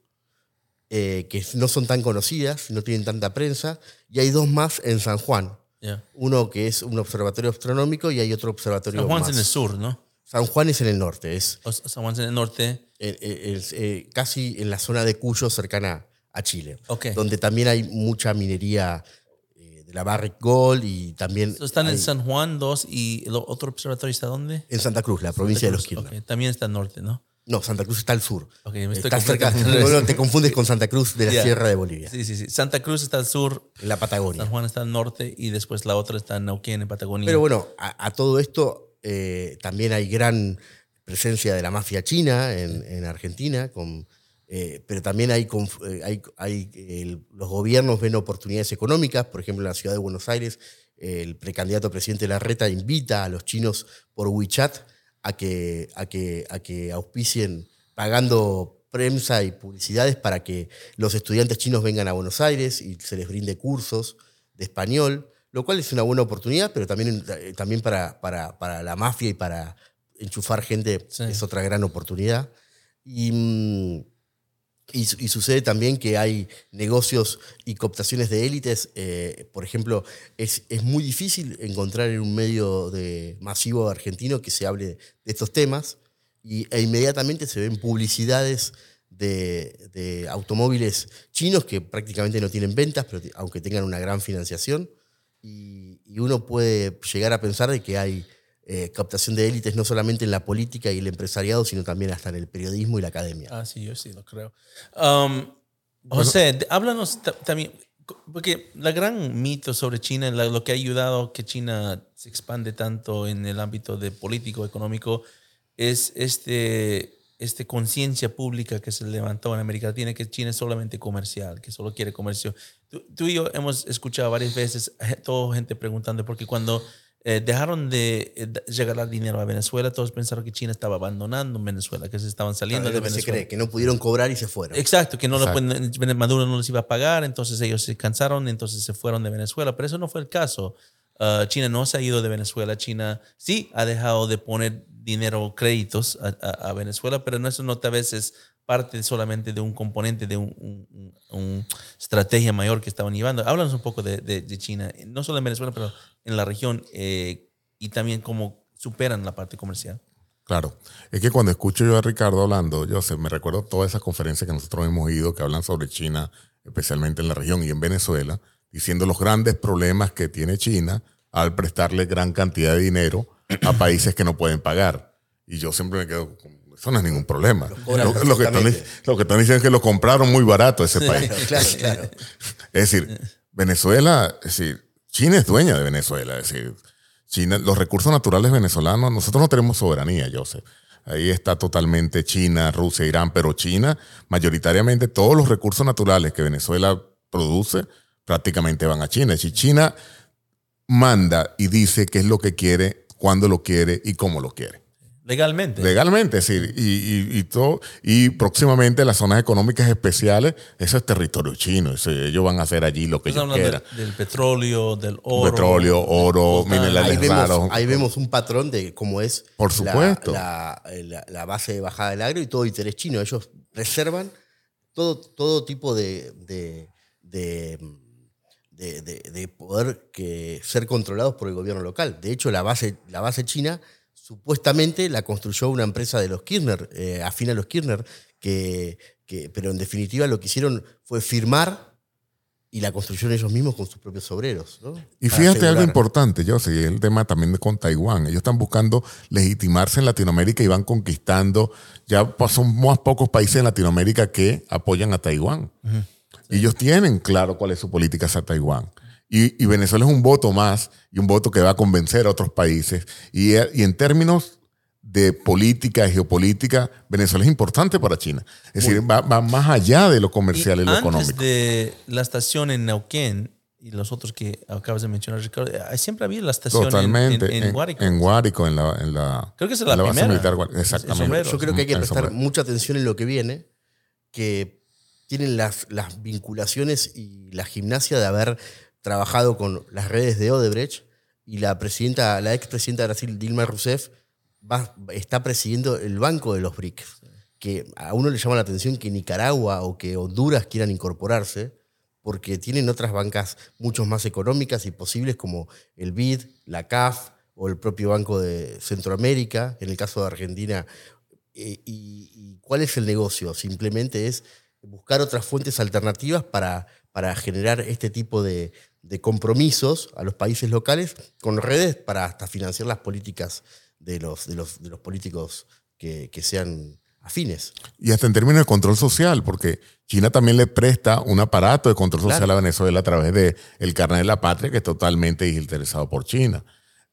eh, que no son tan conocidas, no tienen tanta prensa, y hay dos más en San Juan. Yeah. Uno que es un observatorio astronómico y hay otro observatorio San Juan es más. en el sur, ¿no? San Juan es en el norte, es O San Juan es en el norte. eh, eh, es, casi en la zona de Cuyo, cercana a Chile, Ok. donde también hay mucha minería eh, de la Barrick Gold y también So, están hay- en San Juan, dos, y el otro observatorio está dónde? en Santa Cruz, la provincia de los Cruz, Quirnos. ok. También está al norte, ¿no? No, Santa Cruz está al sur. Me estoy está cerca, completamente- no, te confundes con Santa Cruz de la Yeah. Sierra de Bolivia, Sí, sí, sí. Santa Cruz está al sur, la Patagonia. San Juan está al norte y después la otra está en Neuquén, en Patagonia. Pero bueno, a, a todo esto eh, también hay gran presencia de la mafia china en, en Argentina, con, eh, pero también hay, eh, hay, hay, el- los gobiernos ven oportunidades económicas, por ejemplo en la ciudad de Buenos Aires, el precandidato presidente Larreta invita a los chinos por WeChat a que, a que, a que auspicien pagando prensa y publicidades para que los estudiantes chinos vengan a Buenos Aires y se les brinde cursos de español, lo cual es una buena oportunidad, pero también, eh, también para, para, para la mafia y para enchufar gente Sí. es otra gran oportunidad. Y, mm, y, su- y sucede también que hay negocios y cooptaciones de élites. eh, por ejemplo, es, es muy difícil encontrar en un medio de, masivo argentino que se hable de estos temas y, e inmediatamente se ven publicidades de, de automóviles chinos que prácticamente no tienen ventas, pero aunque tengan una gran financiación. Y, y uno puede llegar a pensar de que hay eh, captación de élites no solamente en la política y el empresariado, sino también hasta en el periodismo y la academia. Ah, sí, yo sí lo creo. Um, José, de- háblanos ta- también, porque la gran mito sobre China, la- lo que ha ayudado a que China se expande tanto en el ámbito de político, económico, es este, este conciencia pública que se levantó en América Latina, que China es solamente comercial, que solo quiere comercio. Tú, tú y yo hemos escuchado varias veces, toda gente preguntando, porque cuando eh, dejaron de eh, d- regalar dinero a Venezuela. Todos pensaron que China estaba abandonando Venezuela, que se estaban saliendo Es de lo que se Venezuela. cree, que no pudieron cobrar y se fueron. Exacto, que no lo Exacto. pueden, Maduro no les iba a pagar, entonces ellos se cansaron, entonces se fueron de Venezuela, pero eso no fue el caso. Ah, China no se ha ido de Venezuela, China sí ha dejado de poner dinero, créditos a, a- a Venezuela, pero no eso no tal vez es parte solamente de un componente de un, un- un- un estrategia mayor que estaban llevando. Háblanos un poco de, de- de China, no solo en Venezuela, pero en la región eh, y también cómo superan la parte comercial. Claro. Es que cuando escucho yo a Ricardo hablando, yo sé, me recuerdo todas esas conferencias que nosotros hemos ido que hablan sobre China, especialmente en la región y en Venezuela, diciendo los grandes problemas que tiene China al prestarle gran cantidad de dinero a países que no pueden pagar. Y yo siempre me quedo, eso no es ningún problema. Lo, lo que están, perfectamente. lo que están diciendo es que lo compraron muy barato ese país. Claro, claro. Es decir, Venezuela, es decir, China es dueña de Venezuela. Es decir, China, los recursos naturales venezolanos, nosotros no tenemos soberanía, Joseph. Ahí está totalmente China, Rusia, Irán, pero China, mayoritariamente todos los recursos naturales que Venezuela produce prácticamente van a China. Si China manda y dice qué es lo que quiere, cuándo lo quiere y cómo lo quiere. Legalmente. Legalmente, decir, y, y, y todo, y próximamente las zonas económicas especiales, eso es territorio chino, eso- ellos van a hacer allí lo que ellos quieran. de- del petróleo, del oro. Petróleo, oro, minerales Ahí vemos, raros. ahí vemos un patrón de cómo es Por la- supuesto. La, la- la base de bajada del agro y todo interés chino. Ellos reservan todo, todo tipo de, de, de, de- de- de poder que ser controlados por el gobierno local. De hecho, la base, la base china supuestamente la construyó una empresa de los Kirchner, eh, afín a los Kirchner, que, que- pero en definitiva lo que hicieron fue firmar y la construyeron ellos mismos con sus propios obreros. ¿no? Y Para fíjate algo importante, yo sé, el tema también de con Taiwán. Ellos están buscando legitimarse en Latinoamérica y van conquistando. Ya pa- son más pocos países en Latinoamérica que apoyan a Taiwán. Y ellos tienen claro cuál es su política hacia Taiwán. Y, y Venezuela es un voto más y un voto que va a convencer a otros países. Y, y en términos de política y geopolítica, Venezuela es importante para China. Es decir, va, va más allá de lo comercial y, lo antes económico. de la estación en Neuquén y los otros que acabas de mencionar, Ricardo, siempre había la estación en- Totalmente. en, en, Guárico. En Guárico, en la, en la, Creo que es en la base primera. militar. Guárico. El Exactamente. Yo creo que hay que prestar mucha atención en lo que viene, que tienen las, las vinculaciones y la gimnasia de haber trabajado con las redes de Odebrecht y la presidenta, la expresidenta de Brasil, Dilma Rousseff, está presidiendo el banco de los BRICS. Que a uno le llama la atención que Nicaragua o que Honduras quieran incorporarse, porque tienen otras bancas mucho más económicas y posibles como el BID, la CAF o el propio Banco de Centroamérica, en el caso de Argentina. Eh, y, y cuál es el negocio? Simplemente es buscar otras fuentes alternativas para, para generar este tipo de, de compromisos a los países locales con redes para hasta financiar las políticas de los, de los, de los políticos que, que sean afines. Y hasta en términos de control social, porque China también le presta un aparato de control social Claro. a Venezuela a través del el carnet de la patria, que es totalmente digitalizado por China.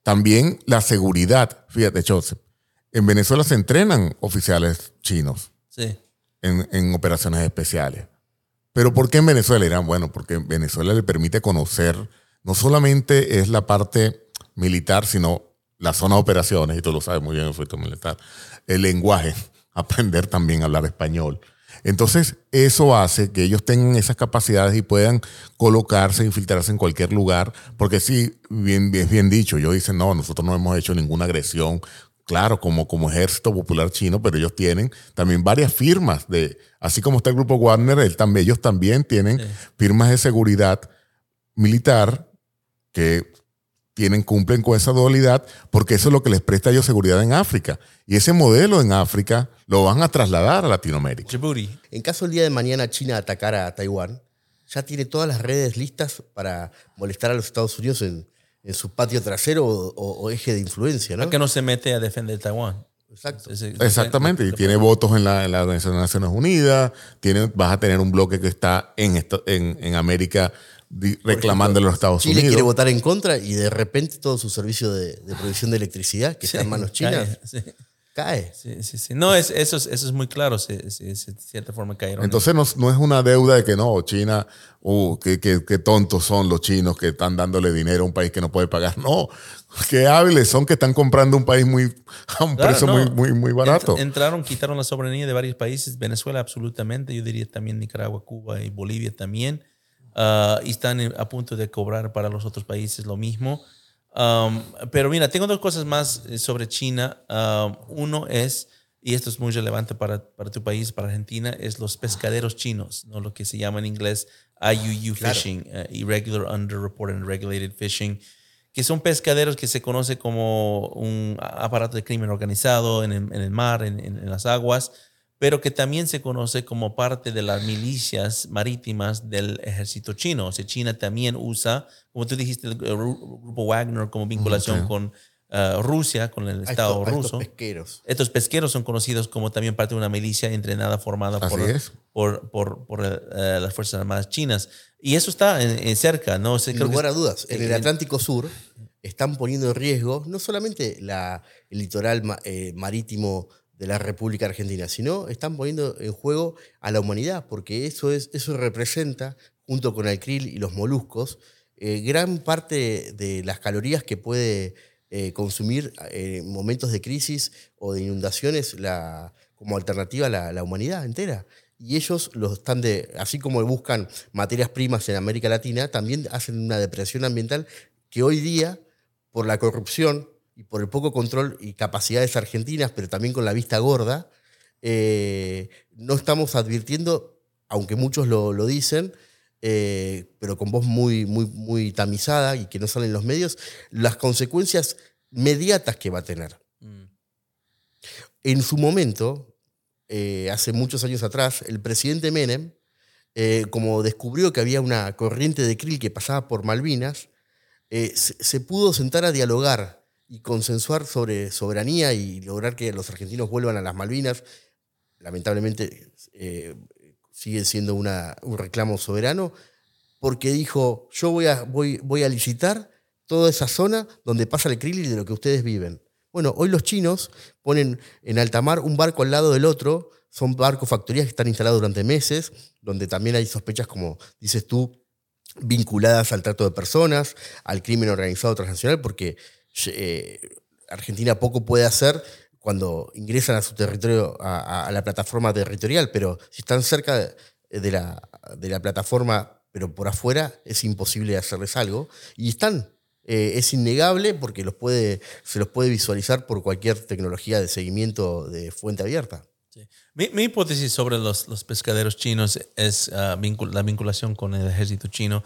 También la seguridad. Fíjate, Joseph, en Venezuela se entrenan oficiales chinos Sí. en, en operaciones especiales. Pero ¿por qué en Venezuela? Dirán, bueno, porque en Venezuela le permite conocer, no solamente es la parte militar, sino la zona de operaciones, y tú lo sabes muy bien, fuiste militar, el lenguaje, aprender también a hablar español. Entonces, eso hace que ellos tengan esas capacidades y puedan colocarse, infiltrarse en cualquier lugar, porque sí, bien, bien, bien dicho, ellos dicen, no, nosotros no hemos hecho ninguna agresión, claro, como, como ejército popular chino, pero ellos tienen también varias firmas de, así como está el grupo Wagner, él también, ellos también tienen firmas de seguridad militar que tienen, cumplen con esa dualidad, porque eso es lo que les presta a ellos seguridad en África. Y ese modelo en África lo van a trasladar a Latinoamérica. Djibouti. En caso el día de mañana China atacara a Taiwán, ya tiene todas las redes listas para molestar a los Estados Unidos en, en su patio trasero o, o- o eje de influencia, ¿no? Que no se mete a defender Taiwán. Exacto. Ese- Exactamente, y tiene votos en la, en la Organización de Naciones Unidas, tiene, vas a tener un bloque que está en, esto- en, en América reclamando a los Estados Chile Unidos. quiere votar en contra y de repente todo su servicio de, de provisión de electricidad, que está en manos chinas, Sí. Cae. Sí, sí, sí. No, es, eso, es, eso es muy claro. De cierta forma cayeron. Entonces no, no es una deuda de que no, China, uh, qué, qué- qué tontos son los chinos que están dándole dinero a un país que no puede pagar. No, qué hábiles son que están comprando un país muy a un Claro, precio no. muy, muy, muy barato. Ent- entraron, quitaron la soberanía de varios países, Venezuela absolutamente, yo diría también Nicaragua, Cuba y Bolivia también, Ah, y están a punto de cobrar para los otros países lo mismo. Um, pero mira, tengo dos cosas más eh, sobre China. Um, uno es, y esto es muy relevante para, para tu país, para Argentina, es los pescaderos chinos, ¿no? lo que se llama en inglés IUU Claro. fishing, eh, Irregular Underreported and Regulated Fishing que son pescaderos que se conoce como un aparato de crimen organizado en el, en el mar, en, en- en las aguas, pero que también se conoce como parte de las milicias marítimas del ejército chino. O sea, China también usa, como tú dijiste, el gru- grupo Wagner como vinculación ok. con eh, Rusia, con el A Estado estos- a estos ruso. pesqueros. Estos pesqueros son conocidos como también parte de una milicia entrenada, formada Así por, es. por, por, por, eh, las Fuerzas Armadas chinas. Y eso está en, en cerca, ¿no? O sea, Sin lugar a dudas, en el en- Atlántico Sur están poniendo en riesgo no solamente la, el litoral ma- eh, marítimo de la República Argentina, sino están poniendo en juego a la humanidad, porque eso, es, eso representa, junto con el krill y los moluscos, eh, gran parte de las calorías que puede eh, consumir eh, en momentos de crisis o de inundaciones como alternativa a la, la humanidad entera. Y ellos los están de, así como buscan materias primas en América Latina, también hacen una depresión ambiental que hoy día, por la corrupción y por el poco control y capacidades argentinas, pero también con la vista gorda, eh, no estamos advirtiendo, aunque muchos lo, lo dicen, eh, pero con voz muy, muy, muy tamizada y que no salen en los medios, las consecuencias mediatas que va a tener. Mm. En su momento, eh, hace muchos años atrás, el presidente Menem, como descubrió que había una corriente de krill que pasaba por Malvinas, se, se pudo sentar a dialogar y consensuar sobre soberanía y lograr que los argentinos vuelvan a las Malvinas. Lamentablemente eh, sigue siendo un reclamo soberano, porque dijo, yo voy a, voy, voy a licitar toda esa zona donde pasa el krill y de lo que ustedes viven. Bueno, hoy los chinos ponen en alta mar un barco al lado del otro, son barcos factorías que están instalados durante meses, donde también hay sospechas, como dices tú, vinculadas al trato de personas, al crimen organizado transnacional, porque eh, Argentina poco puede hacer cuando ingresan a su territorio, a, a- la plataforma territorial, pero si están cerca de la, de la plataforma, pero por afuera, es imposible hacerles algo. Y están. Eh, es innegable porque los puede, se los puede visualizar por cualquier tecnología de seguimiento de fuente abierta. Mi, mi hipótesis sobre los, los pescaderos chinos es ah, vincul- la vinculación con el ejército chino.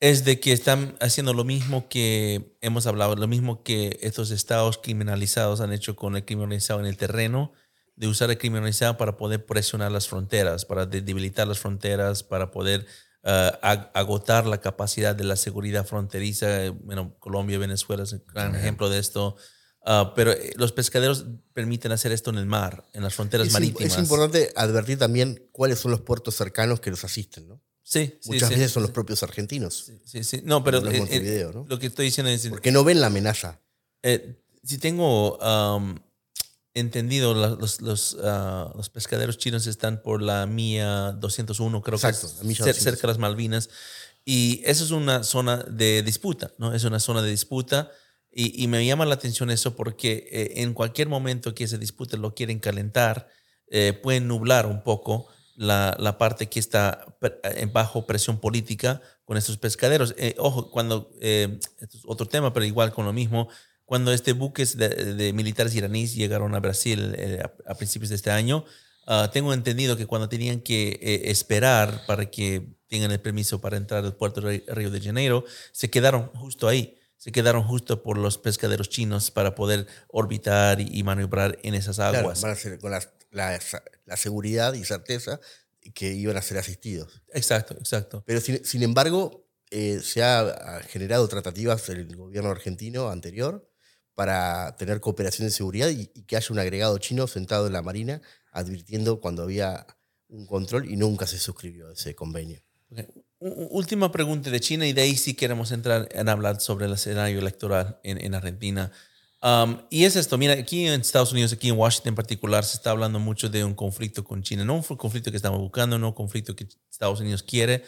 Es de que están haciendo lo mismo que hemos hablado, lo mismo que estos estados criminalizados han hecho con el crimen organizado en el terreno, de usar el crimen organizado para poder presionar las fronteras, para de- debilitar las fronteras, para poder ag- agotar la capacidad de la seguridad fronteriza. Bueno, Colombia, Venezuela es un gran ejemplo de esto. Ah, pero eh, los pescaderos permiten hacer esto en el mar, en las fronteras Es, marítimas. es importante advertir también cuáles son los puertos cercanos que los asisten. ¿no? Sí, sí, Muchas sí, veces son los propios argentinos, Sí, sí. No, pero eh, ¿no? lo que estoy diciendo es, porque no ven la amenaza. eh, si tengo um, entendido, los, los, ah, los pescaderos chinos están por la mía 201, creo Exacto, que es milla cer- 200. cerca de las Malvinas. Y eso es una zona de disputa, ¿no? Es una zona de disputa. Y, y me llama la atención eso porque eh, en cualquier momento que se dispute lo quieren calentar, eh, pueden nublar un poco la, la parte que está en bajo presión política con estos pescaderos. Eh, ojo, cuando, eh, esto es otro tema, pero igual con lo mismo, cuando este buques de, de militares iraníes llegaron a Brasil eh, a, a principios de este año, ah, tengo entendido que cuando tenían que eh, esperar para que tengan el permiso para entrar al puerto de Río de Janeiro, se quedaron justo ahí. Se quedaron justo por los pescaderos chinos para poder orbitar y, y maniobrar en esas Claro, aguas. van a ser con la, la- la seguridad y certeza que iban a ser asistidos. Exacto, exacto. Pero sin, sin embargo, eh, se ha generado tratativas el gobierno argentino anterior para tener cooperación de seguridad y, y que haya un agregado chino sentado en la Marina advirtiendo cuando había un control y nunca se suscribió ese convenio. Ok. U- u- Última pregunta de China y de ahí sí queremos entrar en hablar sobre el escenario electoral en, en Argentina. Um, y es esto, mira, aquí en Estados Unidos, aquí en Washington en particular, se está hablando mucho de un conflicto con China. No un conflicto que estamos buscando, no un conflicto que Estados Unidos quiere,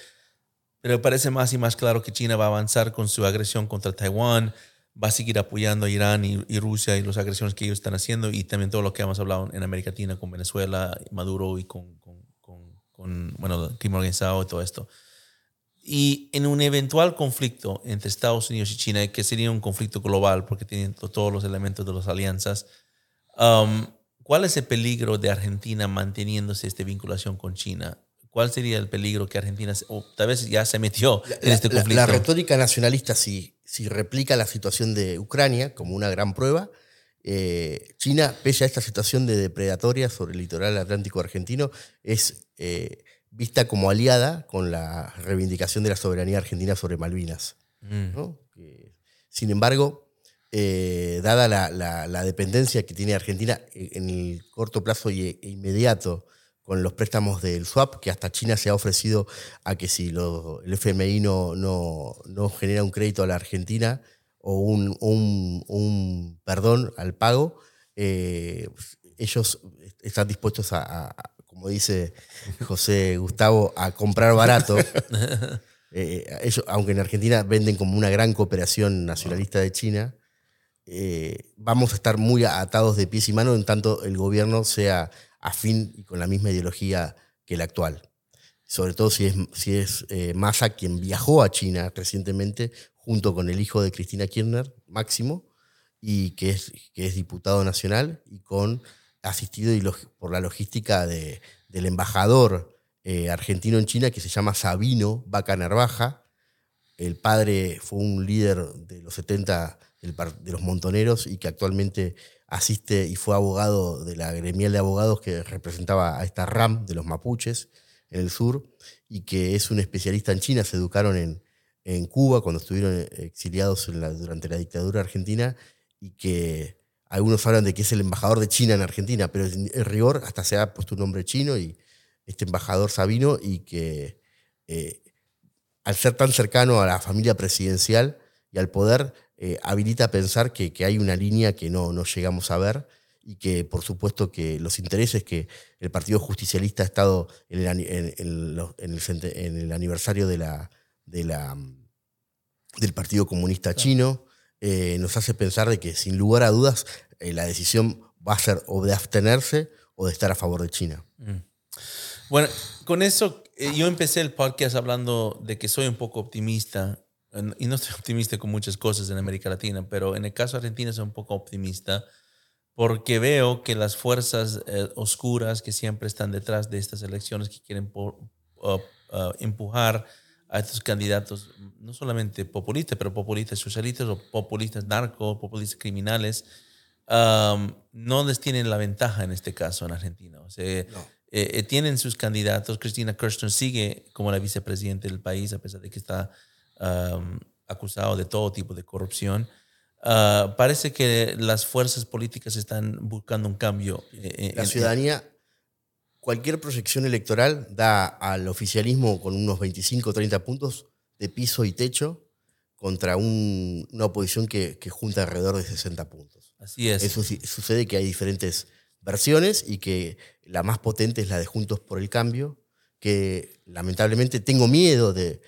pero parece más y más claro que China va a avanzar con su agresión contra Taiwán, va a seguir apoyando a Irán y, Rusia y las agresiones que ellos están haciendo y también todo lo que hemos hablado en América Latina con Venezuela, Maduro y con, con, con, con bueno, el crimen organizado y todo esto. Y en un eventual conflicto entre Estados Unidos y China, que sería un conflicto global porque tienen todos los elementos de las alianzas, um, ¿cuál es el peligro de Argentina manteniéndose esta vinculación con China? ¿Cuál sería el peligro que Argentina, o tal vez ya se metió en este conflicto? La, retórica nacionalista, si, si replica la situación de Ucrania como una gran prueba, eh, China, pese a esta situación de depredatoria sobre el litoral atlántico argentino, es eh, vista como aliada con la reivindicación de la soberanía argentina sobre Malvinas. Mm. sin embargo, eh, dada la, dependencia que tiene Argentina en el corto plazo e inmediato con los préstamos del swap, que hasta China se ha ofrecido a que si el FMI no, no, genera un crédito a la Argentina o un, un, perdón al pago, eh, ellos están dispuestos a como dice José Gustavo, a comprar barato. Eh, ellos, aunque en Argentina venden como una gran cooperación nacionalista de China, eh, vamos a estar muy atados de pies y manos en tanto el gobierno sea afín y con la misma ideología que el actual. Sobre todo si es, si es eh, Massa quien viajó a China recientemente junto con el hijo de Cristina Kirchner, Máximo, y que es, que es diputado nacional y con asistido por la logística de, del embajador eh, argentino en China que se llama Sabino Vaca Narvaja. El padre fue un líder de los 70 de los montoneros y que actualmente asiste y fue abogado de la gremial de abogados que representaba a esta RAM de los mapuches en el sur y que es un especialista en China. Se educaron en, en Cuba cuando estuvieron exiliados durante la dictadura argentina y que algunos hablan de que es el embajador de China en Argentina, pero en, rigor hasta se ha puesto un nombre chino y este embajador Sabino y que eh, al ser tan cercano a la familia presidencial y al poder, eh, habilita a pensar que, hay una línea que no, no llegamos a ver y que por supuesto que los intereses que el Partido Justicialista ha estado en el, en el, aniversario de la, de la, del Partido Comunista Chino, eh, nos hace pensar de que sin lugar a dudas eh, la decisión va a ser o de abstenerse o de estar a favor de China. Mm. Bueno, con eso eh, yo empecé el podcast hablando de que soy un poco optimista y no estoy optimista con muchas cosas en América Latina, pero en el caso de Argentina soy un poco optimista porque veo que las fuerzas oscuras que siempre están detrás de estas elecciones que quieren uh, uh, empujar a estos candidatos, no solamente populistas, pero populistas socialistas o populistas narcos, populistas criminales, no les tienen la ventaja en este caso en Argentina. O sea, eh, eh, tienen sus candidatos. Cristina Kirchner sigue como la vicepresidenta del país, a pesar de que está acusado de todo tipo de corrupción. Ah, parece que las fuerzas políticas están buscando un cambio. Eh, la ciudadanía cualquier proyección electoral da al oficialismo con unos 25 o 30 puntos de piso y techo contra una oposición que, junta alrededor de 60 puntos. Así es. Eso sucede que hay diferentes versiones y que la más potente es la de Juntos por el Cambio, que lamentablemente tengo miedo de,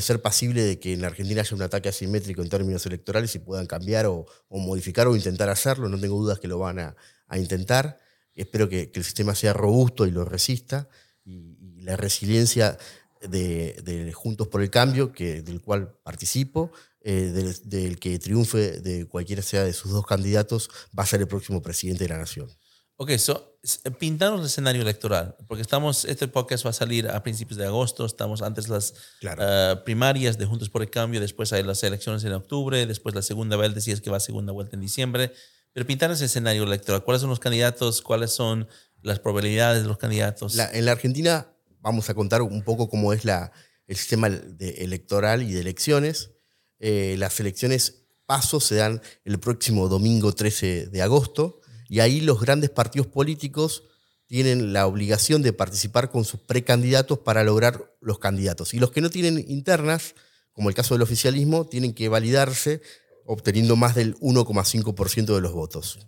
ser pasible de que en la Argentina haya un ataque asimétrico en términos electorales y puedan cambiar o, modificar o intentar hacerlo. No tengo dudas que lo van a intentar. Espero que, el sistema sea robusto y lo resista. Y, la resiliencia de, Juntos por el Cambio, que, del cual participo, eh, del, que triunfe de cualquiera sea de sus dos candidatos, va a ser el próximo presidente de la nación. Ok, so, pintanos el escenario electoral, porque estamos, este podcast va a salir a principios de agosto, estamos antes las eh, primarias de Juntos por el Cambio, después hay las elecciones en octubre, después la segunda vuelta, si es que va a segunda vuelta en diciembre. Pero pintar ese escenario electoral. ¿Cuáles son los candidatos? ¿Cuáles son las probabilidades de los candidatos? en la Argentina vamos a contar un poco cómo es el sistema electoral y de elecciones. Eh, las elecciones pasos se dan el próximo domingo 13 de agosto y ahí los grandes partidos políticos tienen la obligación de participar con sus precandidatos para lograr los candidatos. Y los que no tienen internas, como el caso del oficialismo, tienen que validarse obteniendo más del 1,5% de los votos.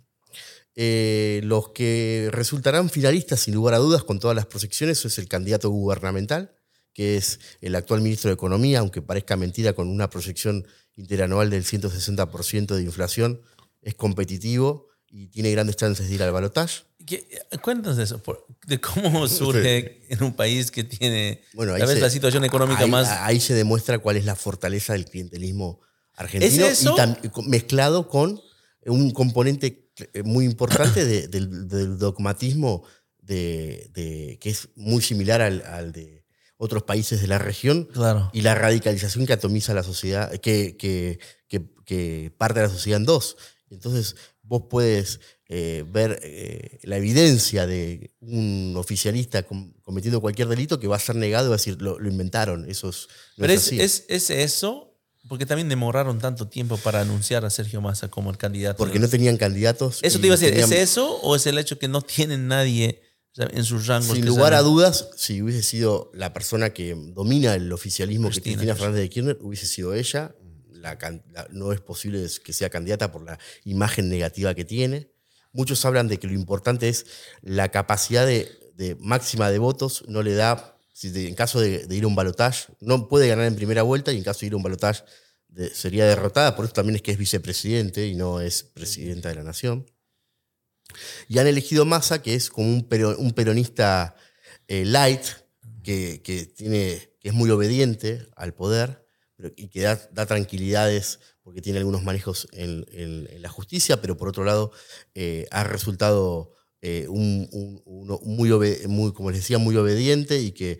Eh, los que resultarán finalistas, sin lugar a dudas, con todas las proyecciones, es el candidato gubernamental, que es el actual ministro de Economía, aunque parezca mentira, con una proyección interanual del 160% de inflación, es competitivo y tiene grandes chances de ir al balotaje. ¿Qué- Cuéntanos eso, de cómo surge en un país que tiene Bueno, ahí tal vez se- la situación económica ahí- más... Ahí se demuestra cuál es la fortaleza del clientelismo argentino ¿Es eso? y mezclado con un componente eh, muy importante de- del, del dogmatismo de, de- que es muy similar al, al de otros países de la región Claro. y la radicalización que atomiza la sociedad, que, que, que- que parte de la sociedad en dos. Entonces vos puedes eh, ver eh, la evidencia de un oficialista com- cometiendo cualquier delito que va a ser negado y va a decir, lo, lo inventaron, eso es, no Pero es es, así. es, es eso, porque también demoraron tanto tiempo para anunciar a Sergio Massa como el candidato. Porque no tenían candidatos. Eso te iba a decir, tenían- ¿es eso o es el hecho que no tienen nadie en sus rangos? Sin que lugar a dudas, si hubiese sido la persona que domina el oficialismo que Cristina Cristina Kirchner. Fernández de Kirchner, hubiese sido ella. La no es posible que sea candidata por la imagen negativa que tiene. Muchos hablan de que lo importante es la capacidad de, de máxima de votos, no le da, si en caso de, ir a un balotaje, no puede ganar en primera vuelta y en caso de ir a un balotaje sería derrotada, por eso también es que es vicepresidente y no es presidenta de la nación. Y han elegido Massa, que es como un, pero- un peronista eh, light, que, tiene, que es muy obediente al poder y que da, da tranquilidades porque tiene algunos manejos en la justicia, pero por otro lado eh, ha resultado eh, un, un- uno muy, como les decía, muy obediente y que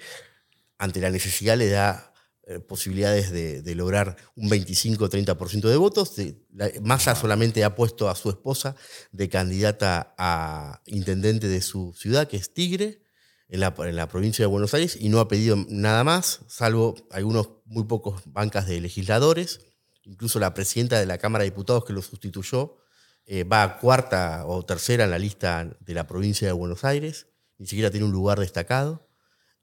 ante la necesidad le da eh, posibilidades de, de lograr un 25-30% de votos. De- la- Massa solamente ha puesto a su esposa de candidata a intendente de su ciudad, que es Tigre, en la, en la provincia de Buenos Aires, y no ha pedido nada más, salvo algunos muy pocos bancas de legisladores. Incluso la presidenta de la Cámara de Diputados que lo sustituyó eh, va cuarta o tercera en la lista de la provincia de Buenos Aires, ni siquiera tiene un lugar destacado.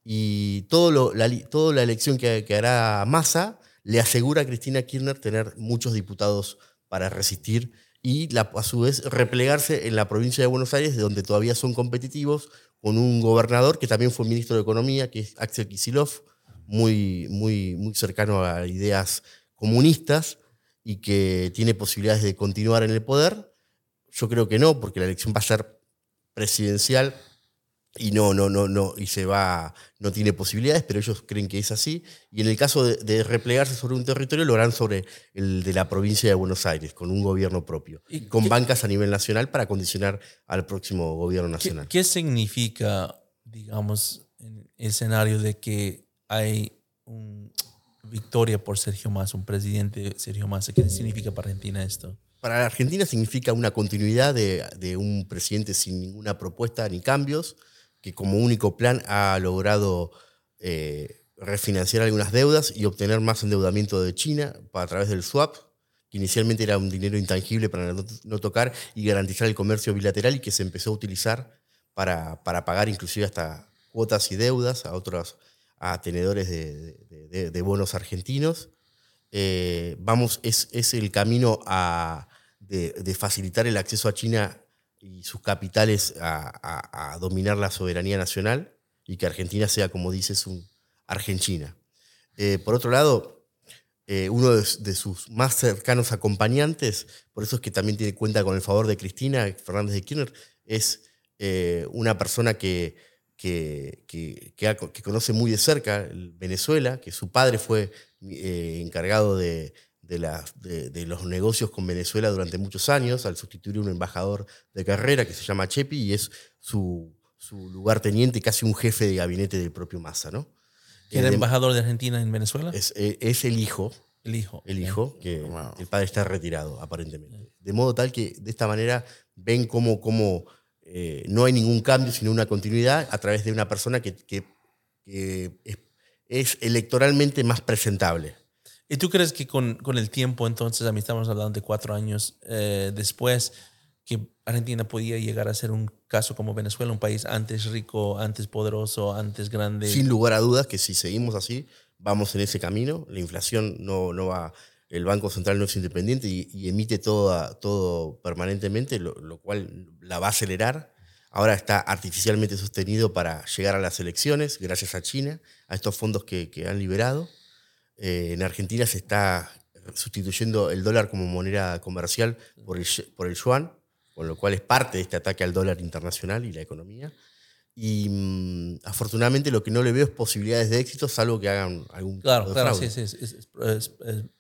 Y todo lo- la, toda la elección que, que hará Massa le asegura a Cristina Kirchner tener muchos diputados para resistir y la- a su vez replegarse en la provincia de Buenos Aires, de donde todavía son competitivos, con un gobernador que también fue ministro de Economía, que es Axel Kicillof, muy, muy, muy cercano a ideas comunistas y que tiene posibilidades de continuar en el poder. Yo creo que no, porque la elección va a ser presidencial y no, no, no, no, y se va, no tiene posibilidades, pero ellos creen que es así. Y en el caso de, de replegarse sobre un territorio, lo harán sobre el de la provincia de Buenos Aires, con un gobierno propio, ¿Y y con qué- bancas a nivel nacional para condicionar al próximo gobierno ¿Qué, nacional. qué significa, digamos, en el escenario de que hay una victoria por Sergio Massa, un presidente Sergio Massa? ¿Qué significa para Argentina esto? Para la Argentina significa una continuidad de, un presidente sin ninguna propuesta ni cambios, que como único plan ha logrado eh, refinanciar algunas deudas y obtener más endeudamiento de China a través del swap, que inicialmente era un dinero intangible para no, tocar y garantizar el comercio bilateral y que se empezó a utilizar para, para pagar inclusive hasta cuotas y deudas a otros a tenedores de bonos argentinos. Eh, vamos, es, es el camino a, de, facilitar el acceso a China y sus capitales a, dominar la soberanía nacional y que Argentina sea, como dices, un Argentina. Eh, por otro lado, eh, uno de, sus más cercanos acompañantes, por eso es que también tiene cuenta con el favor de Cristina Fernández de Kirchner, es eh, una persona que, que, que- conoce muy de cerca el Venezuela, que su padre fue encargado de, de, la- de- de los negocios con Venezuela durante muchos años, al sustituir a un embajador de carrera que se llama Chepi y es su, su lugarteniente, casi un jefe de gabinete del propio Massa, ¿no? ¿Era de- embajador de Argentina en Venezuela? es, eh, es el hijo, el hijo. el hijo, que Wow. el padre está retirado, aparentemente. De modo tal que de esta manera ven cómo, cómo, eh, no hay ningún cambio, sino una continuidad a través de una persona que, que- que es, es electoralmente más presentable. ¿Y tú crees que con, con el tiempo, entonces, a mí estamos hablando de cuatro años eh, después, que Argentina podía llegar a ser un caso como Venezuela, un país antes rico, antes poderoso, antes grande? Sin lugar a dudas que si seguimos así, vamos en ese camino. La inflación no, no va, el Banco Central no es independiente y, emite todo, todo permanentemente, lo, lo, cual la va a acelerar. Ahora está artificialmente sostenido para llegar a las elecciones, gracias a China, a estos fondos que, que han liberado. Eh, en Argentina se está sustituyendo el dólar como moneda comercial por el, por el yuan, con lo cual es parte de este ataque al dólar internacional y la economía. Y mm, afortunadamente lo que no le veo es posibilidades de éxito, salvo que hagan algún. Claro, claro, sí, sí, es,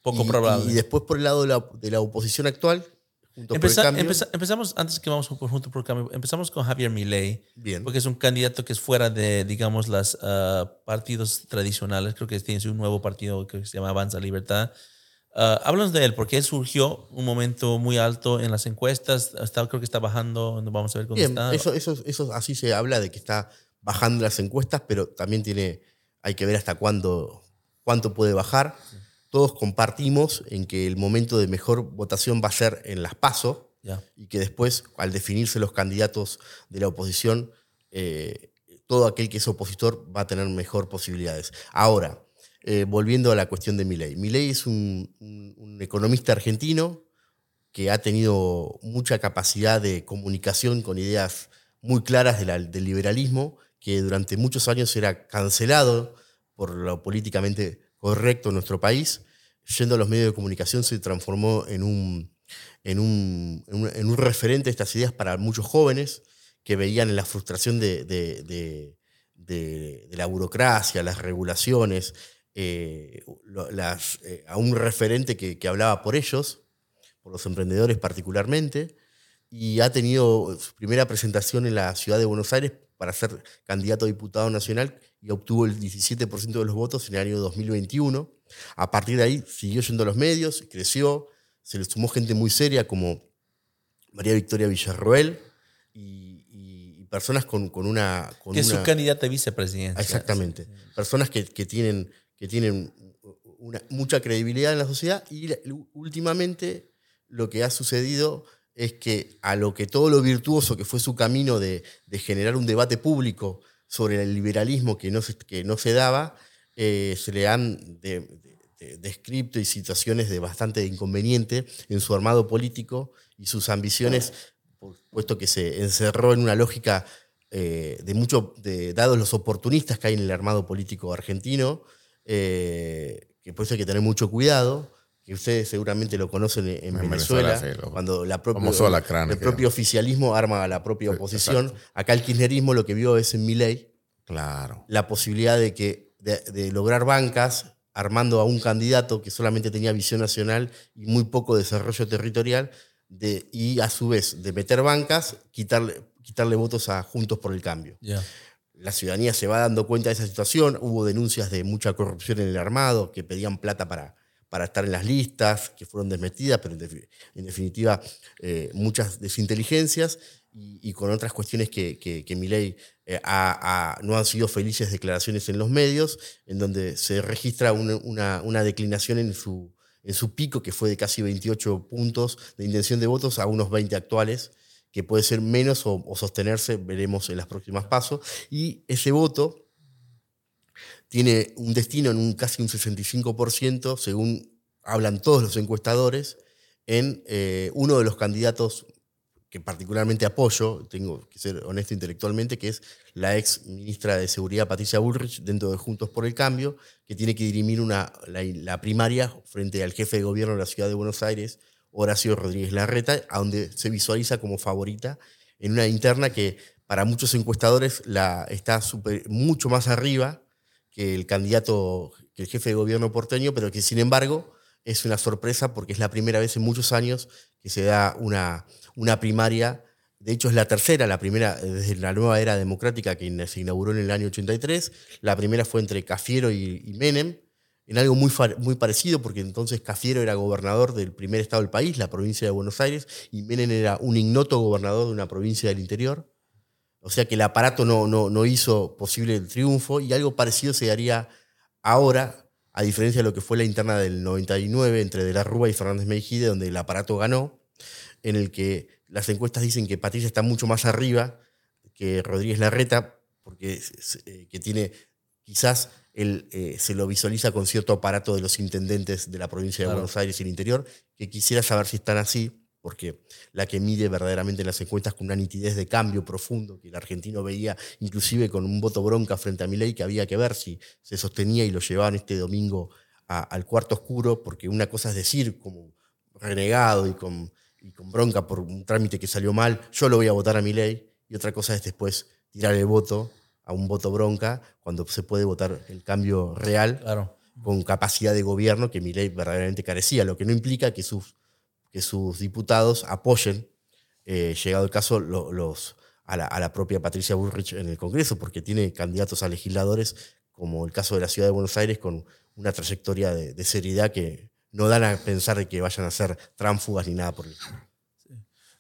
poco probable. Y después por el lado de la, de la oposición actual, empezamos, antes que vamos por junto por el cambio, empezamos con Javier Milei, Bien. porque es un candidato que es fuera de, digamos, los ah, partidos tradicionales. Creo que tiene un nuevo partido que se llama Avanza Libertad. Uh, háblanos de él, porque él surgió un momento muy alto en las encuestas, está, creo que está bajando, vamos a ver cómo está. Eso, eso, eso así se habla de que está bajando las encuestas, pero también tiene, hay que ver hasta cuándo, cuánto puede bajar. Todos compartimos en que el momento de mejor votación va a ser en las PASO y que después, al definirse los candidatos de la oposición, eh, todo aquel que es opositor va a tener mejor posibilidades. Ahora, eh, volviendo a la cuestión de Milei. Milei es un, economista argentino que ha tenido mucha capacidad de comunicación con ideas muy claras del liberalismo, que durante muchos años era cancelado por lo políticamente correcto en nuestro país. Yendo a los medios de comunicación se transformó en un, en un, en un, referente de estas ideas para muchos jóvenes que veían en la frustración de, de la burocracia, las regulaciones, eh, las, eh, a un referente que, hablaba por ellos, por los emprendedores particularmente, y ha tenido su primera presentación en la ciudad de Buenos Aires para ser candidato a diputado nacional y obtuvo el 17% de los votos en el año 2021. A partir de ahí siguió yendo a los medios, creció, se le sumó gente muy seria como María Victoria Villarroel y, personas con, una... que es su candidata a vicepresidenta. Exactamente. Personas que, que tienen que tienen mucha credibilidad en la sociedad y últimamente lo que ha sucedido es que a lo que todo lo virtuoso que fue su camino de, generar un debate público sobre el liberalismo que no se, que no se daba, eh, se le han descrito y situaciones de bastante inconveniente en su armado político y sus ambiciones, puesto que se encerró en una lógica eh, de mucho, de, dados los oportunistas que hay en el armado político argentino, eh, que por eso hay que tener mucho cuidado, que ustedes seguramente lo conocen en, Venezuela, cuando la propia, el propio oficialismo arma a la propia oposición. Acá el kirchnerismo lo que vio es en mi ley claro. la posibilidad de, que, de, lograr bancas armando a un candidato que solamente tenía visión nacional y muy poco desarrollo territorial, de, y a su vez de meter bancas, quitarle, quitarle votos a Juntos por el Cambio la ciudadanía se va dando cuenta de esa situación. Hubo denuncias de mucha corrupción en el armado, que pedían plata para, para estar en las listas, que fueron desmetidas, pero en, definitiva eh, muchas desinteligencias y, con otras cuestiones que, que, que Milei eh, no han sido felices declaraciones en los medios, en donde se registra una, una, declinación en su, en su pico, que fue de casi 28 puntos de intención de votos a unos 20 actuales que puede ser menos o, sostenerse, veremos en las próximas pasos. Y ese voto tiene un destino en un casi un 65%, según hablan todos los encuestadores, en eh, uno de los candidatos que particularmente apoyo, tengo que ser honesto intelectualmente, que es la ex ministra de Seguridad Patricia Bullrich, dentro de Juntos por el Cambio, que tiene que dirimir una, la primaria frente al jefe de gobierno de la ciudad de Buenos Aires, Horacio Rodríguez Larreta, donde se visualiza como favorita en una interna que para muchos encuestadores la, está mucho más arriba que el candidato, que el jefe de gobierno porteño, pero que sin embargo es una sorpresa porque es la primera vez en muchos años que se da una, una primaria. De hecho, es la tercera, la primera desde la nueva era democrática que se inauguró en el año 83. La primera fue entre Cafiero y, y Menem en algo muy, muy parecido, porque entonces Cafiero era gobernador del primer estado del país, la provincia de Buenos Aires, y Menem era un ignoto gobernador de una provincia del interior. O sea que el aparato no, no, no hizo posible el triunfo, y algo parecido se daría ahora, a diferencia de lo que fue la interna del 99 entre De la Rúa y Fernández Mejide, donde el aparato ganó, en el que las encuestas dicen que Patricia está mucho más arriba que Rodríguez Larreta, porque eh, que tiene quizás él eh, se lo visualiza con cierto aparato de los intendentes de la provincia de Claro. Buenos Aires y el interior, que quisiera saber si están así, porque la que mide verdaderamente en las encuestas con una nitidez de cambio profundo, que el argentino veía inclusive con un voto bronca frente a Milei, que había que ver si se sostenía y lo llevaban este domingo a- al cuarto oscuro, porque una cosa es decir como renegado y con, y con bronca por un trámite que salió mal, yo lo voy a votar a Milei, y otra cosa es después tirar el voto a un voto bronca, cuando se puede votar el cambio real Claro. con capacidad de gobierno que Milei verdaderamente carecía, lo que no implica que sus, que sus diputados apoyen, eh, llegado el caso, lo- los, a, la, a la propia Patricia Bullrich en el Congreso, porque tiene candidatos a legisladores, como el caso de la Ciudad de Buenos Aires, con una trayectoria de, de seriedad que no dan a pensar de que vayan a ser tránfugas ni nada por el estilo.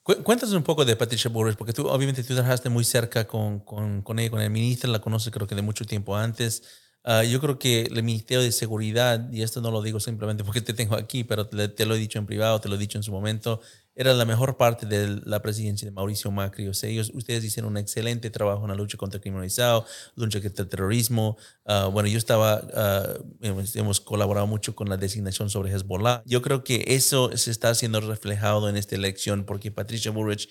Cu- Cuéntanos un poco de Patricia Bullrich, porque tú obviamente tú trabajaste muy cerca con, con, con ella, con el ministro, la conoces creo que de mucho tiempo antes. Ah, yo creo que el Ministerio de Seguridad, y esto no lo digo simplemente porque te tengo aquí, pero te, te lo he dicho en privado, te lo he dicho en su momento, era la mejor parte de la presidencia de Mauricio Macri. O sea, ellos, ustedes hicieron un excelente trabajo en la lucha contra el crimen organizado, lucha contra el terrorismo. Ah, bueno, yo estaba, ah, hemos, hemos colaborado mucho con la designación sobre Hezbollah. Yo creo que eso se está siendo reflejado en esta elección porque Patricia Bullrich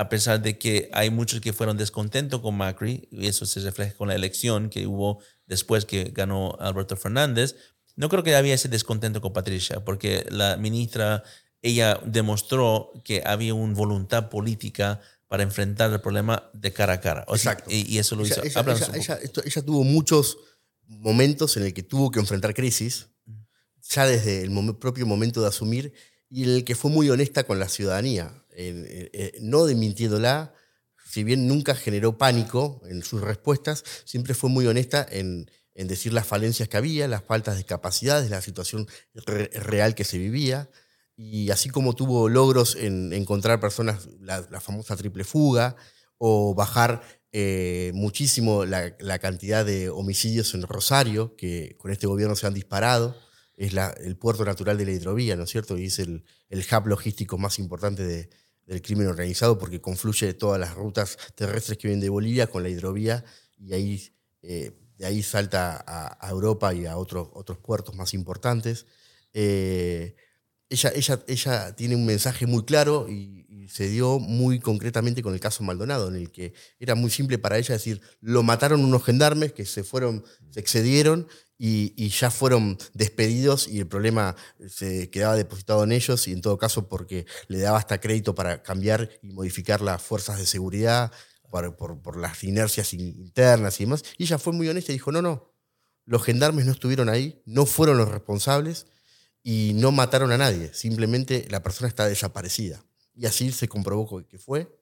a pesar de que hay muchos que fueron descontentos con Macri, y eso se refleja con la elección que hubo después que ganó Alberto Fernández, no creo que había ese descontento con Patricia, porque la ministra, ella demostró que había una voluntad política para enfrentar el problema de cara a cara. O Exacto. y, y eso lo Ella, hizo. ella- ella- esto- ella tuvo muchos momentos en el que tuvo que enfrentar crisis, ya desde el propio momento de asumir, y en el que fue muy honesta con la ciudadanía, en- en- en- no desmintiéndola, si bien nunca generó pánico en sus respuestas, siempre fue muy honesta en, en decir las falencias que había, las faltas de capacidades, la situación re- real que se vivía. Y así como tuvo logros en encontrar personas, la, famosa triple fuga, o bajar eh, muchísimo la, cantidad de homicidios en Rosario, que con este gobierno se han disparado, es el puerto natural de la hidrovía, ¿no es cierto? Y es el, el hub logístico más importante de- del crimen organizado porque confluye todas las rutas terrestres que vienen de Bolivia con la hidrovía y ahí, eh, de ahí salta a, Europa y a otros, otros puertos más importantes. Eh, ella, ella, ella tiene un mensaje muy claro y, y se dio muy concretamente con el caso Maldonado, en el que era muy simple para ella decir, lo mataron unos gendarmes que se fueron, se excedieron y, ya fueron despedidos y el problema se quedaba depositado en ellos y en todo caso porque le daba hasta crédito para cambiar y modificar las fuerzas de seguridad por, por- las inercias in- internas y demás. Y ella fue muy honesta y dijo, no, no, los gendarmes no estuvieron ahí, no fueron los responsables y no mataron a nadie, simplemente la persona está desaparecida. Y así se comprobó que fue.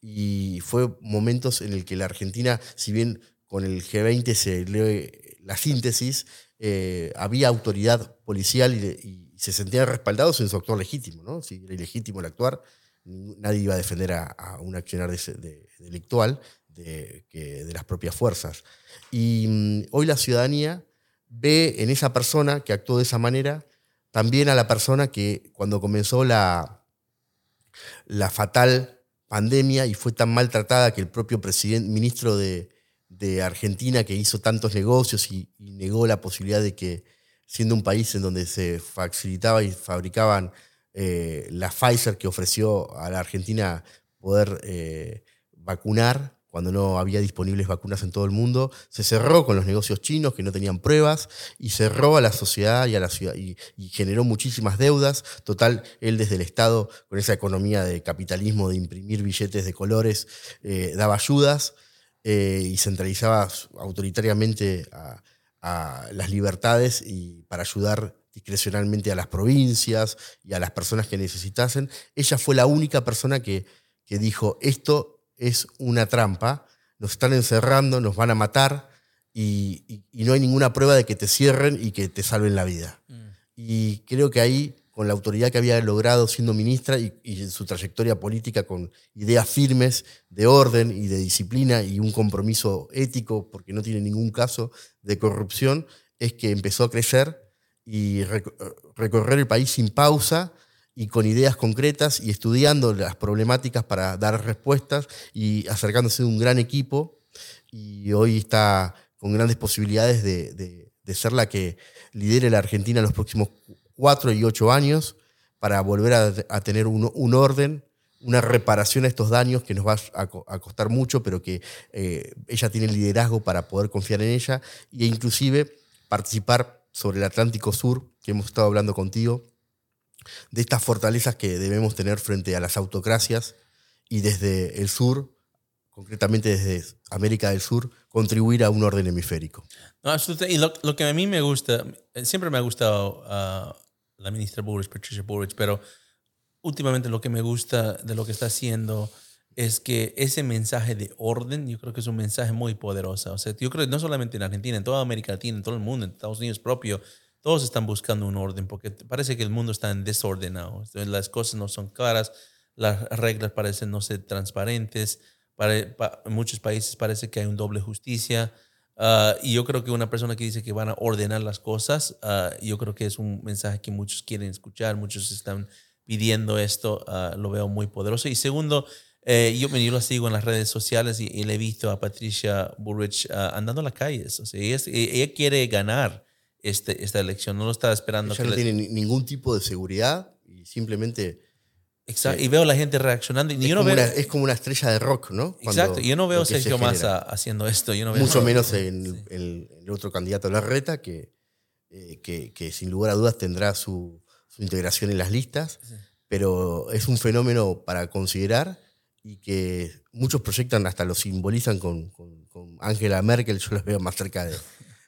Y fue momentos en el que la Argentina, si bien con el G20 se lee la síntesis, eh, había autoridad policial y, se sentían respaldados en su actuar legítimo. ¿no? Si era ilegítimo el actuar, nadie iba a defender a, un accionar delictual de las propias fuerzas. Y mm, hoy la ciudadanía ve en esa persona que actuó de esa manera también a la persona que cuando comenzó la, la fatal pandemia y fue tan maltratada que el propio presidente, ministro de, de Argentina que hizo tantos negocios y, negó la posibilidad de que, siendo un país en donde se facilitaba y fabricaban eh, la Pfizer que ofreció a la Argentina poder eh, vacunar cuando no había disponibles vacunas en todo el mundo, se cerró con los negocios chinos que no tenían pruebas y cerró a la sociedad y a la ciudad y, y generó muchísimas deudas. Total, él desde el Estado, con esa economía de capitalismo, de imprimir billetes de colores, eh, daba ayudas eh, y centralizaba autoritariamente a, a las libertades y para ayudar discrecionalmente a las provincias y a las personas que necesitasen. Ella fue la única persona que, que dijo, esto es una trampa, nos están encerrando, nos van a matar y, y- y no hay ninguna prueba de que te cierren y que te salven la vida. Y creo que ahí, con la autoridad que había logrado siendo ministra y, y su trayectoria política con ideas firmes de orden y de disciplina y un compromiso ético, porque no tiene ningún caso de corrupción, es que empezó a crecer y reco- recorrer el país sin pausa y con ideas concretas y estudiando las problemáticas para dar respuestas y acercándose de un gran equipo. Y hoy está con grandes posibilidades de, de- de ser la que lidere la Argentina en los próximos cuatro y ocho años para volver a, tener un, un orden, una reparación a estos daños que nos va a, co- a costar mucho, pero que eh, ella tiene el liderazgo para poder confiar en ella e inclusive participar sobre el Atlántico Sur, que hemos estado hablando contigo, de estas fortalezas que debemos tener frente a las autocracias y desde el sur, concretamente desde América del Sur, contribuir a un orden hemisférico. Y lo, que a mí me gusta, siempre me ha gustado ah, la ministra Burrich, Patricia Burrich, pero últimamente lo que me gusta de lo que está haciendo es que ese mensaje de orden, yo creo que es un mensaje muy poderoso. O sea, yo creo que no solamente en Argentina, en toda América Latina, en todo el mundo, en Estados Unidos propio, todos están buscando un orden porque parece que el mundo está en desordenado. Las cosas no son claras, las reglas parecen no ser transparentes. Para, pa- en muchos países parece que hay un doble justicia. Ah, y yo creo que una persona que dice que van a ordenar las cosas, ah, yo creo que es un mensaje que muchos quieren escuchar, muchos están pidiendo esto, ah, lo veo muy poderoso. Y segundo, eh, yo, yo la sigo en las redes sociales y, y le he visto a Patricia Burrich andando a las calles. O sea, ella, es- ella quiere ganar este, esta elección, no lo está esperando. Ella que no tiene ni- ningún tipo de seguridad y simplemente Exacto, sí. y veo a la gente reaccionando. Y es yo no como, veo, una, es como una estrella de rock, ¿no? Cuando exacto, yo no veo a se Sergio genera. Massa haciendo esto. Yo no veo Mucho menos en el, el otro candidato Larreta, que, eh, que, que sin lugar a dudas tendrá su, su integración en las listas, pero es un fenómeno para considerar y que muchos proyectan, hasta lo simbolizan con, con- con Angela Merkel, yo la veo más cerca de...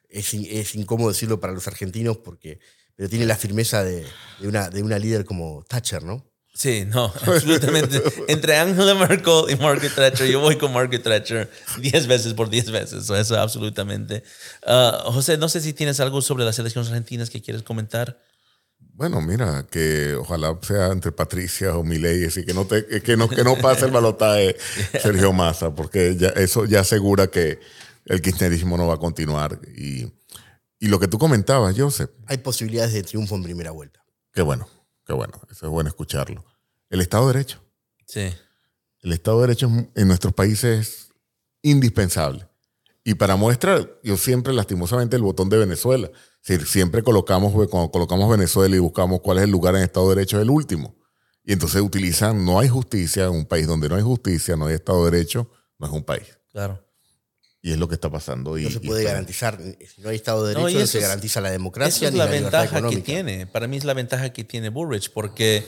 Es, es incómodo decirlo para los argentinos, porque, pero tiene la firmeza de, de una, de una líder como Thatcher, ¿no? Sí, no, absolutamente. Entre Angela Merkel y Margaret Thatcher, yo voy con Margaret Thatcher 10 veces por 10 veces. Eso, eso absolutamente. Ah, José, no sé si tienes algo sobre las elecciones argentinas que quieres comentar. Bueno, mira, que ojalá sea entre Patricia o Milei, así que no, te, que no, que no pase el balotaje Sergio Massa, porque ya, eso ya asegura que el kirchnerismo no va a continuar. Y, y lo que tú comentabas, Joseph, Hay posibilidades de triunfo en primera vuelta. qué bueno, bueno, eso es bueno escucharlo. El Estado de Derecho. Sí. El Estado de Derecho en nuestros países es indispensable. Y para muestra, yo siempre, lastimosamente, el botón de Venezuela. Siempre colocamos, cuando colocamos Venezuela y buscamos cuál es el lugar en Estado de Derecho, es el último. Y entonces utilizan, no hay justicia, en un país donde no hay justicia, no hay Estado de Derecho, no es un país. Claro. Y es lo que está pasando. Y, No se y puede está- garantizar, si no hay Estado de No, Derecho, y no, eso se es- garantiza la Esa democracia es ni la, la, ventaja que tiene. Para mí es la ventaja que tiene Burrich, porque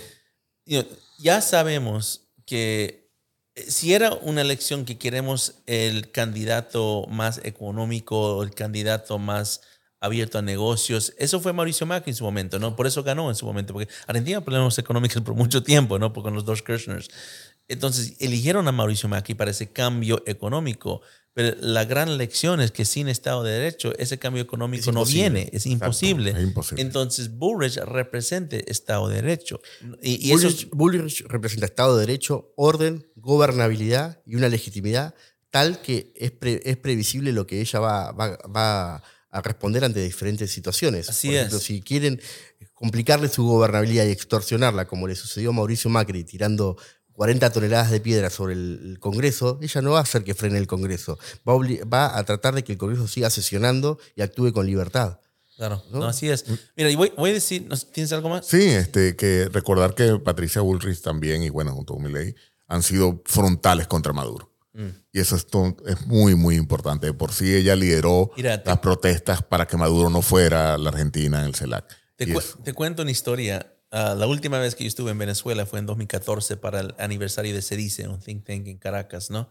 you know, ya sabemos que eh, si era una elección que queremos el candidato más económico, el candidato más abierto a negocios, eso fue Mauricio Macri en su momento, ¿no? Por eso ganó en su momento, porque Argentina tuvo problemas económicos por mucho tiempo, ¿no? Con los dos Kirchners. Entonces, eligieron a Mauricio Macri para ese cambio económico. Pero la gran lección es que sin Estado de Derecho, ese cambio económico Es no viene, es imposible. es imposible. Entonces, Bullrich representa Estado de Derecho. Y, y eso Bullrich, Bullrich representa Estado de Derecho, orden, gobernabilidad y una legitimidad tal que es, pre- es previsible lo que ella va, va- va a responder ante diferentes situaciones. Así Por ejemplo, es. si quieren complicarle su gobernabilidad y extorsionarla, como le sucedió a Mauricio Macri tirando 40 toneladas de piedra sobre el, Congreso, ella no va a hacer que frene el Congreso. Va a, obli- va a tratar de que el Congreso siga sesionando y actúe con libertad. Claro, ¿no? no, así es. Mira, y voy, voy a decir, ¿no- ¿tienes algo más? Sí, este, que recordar que Patricia Bullrich también, y bueno, junto con Milei, han sido frontales contra Maduro. Mm. Y eso es, muy, muy importante. De Por sí ella lideró Mira, te- las protestas para que Maduro no fuera a la Argentina en el CELAC. Te, Y cu- eso- te cuento una historia. Ah, la última vez que yo estuve en Venezuela fue en 2014 para el aniversario de CEDICE, un think tank en Caracas, ¿no?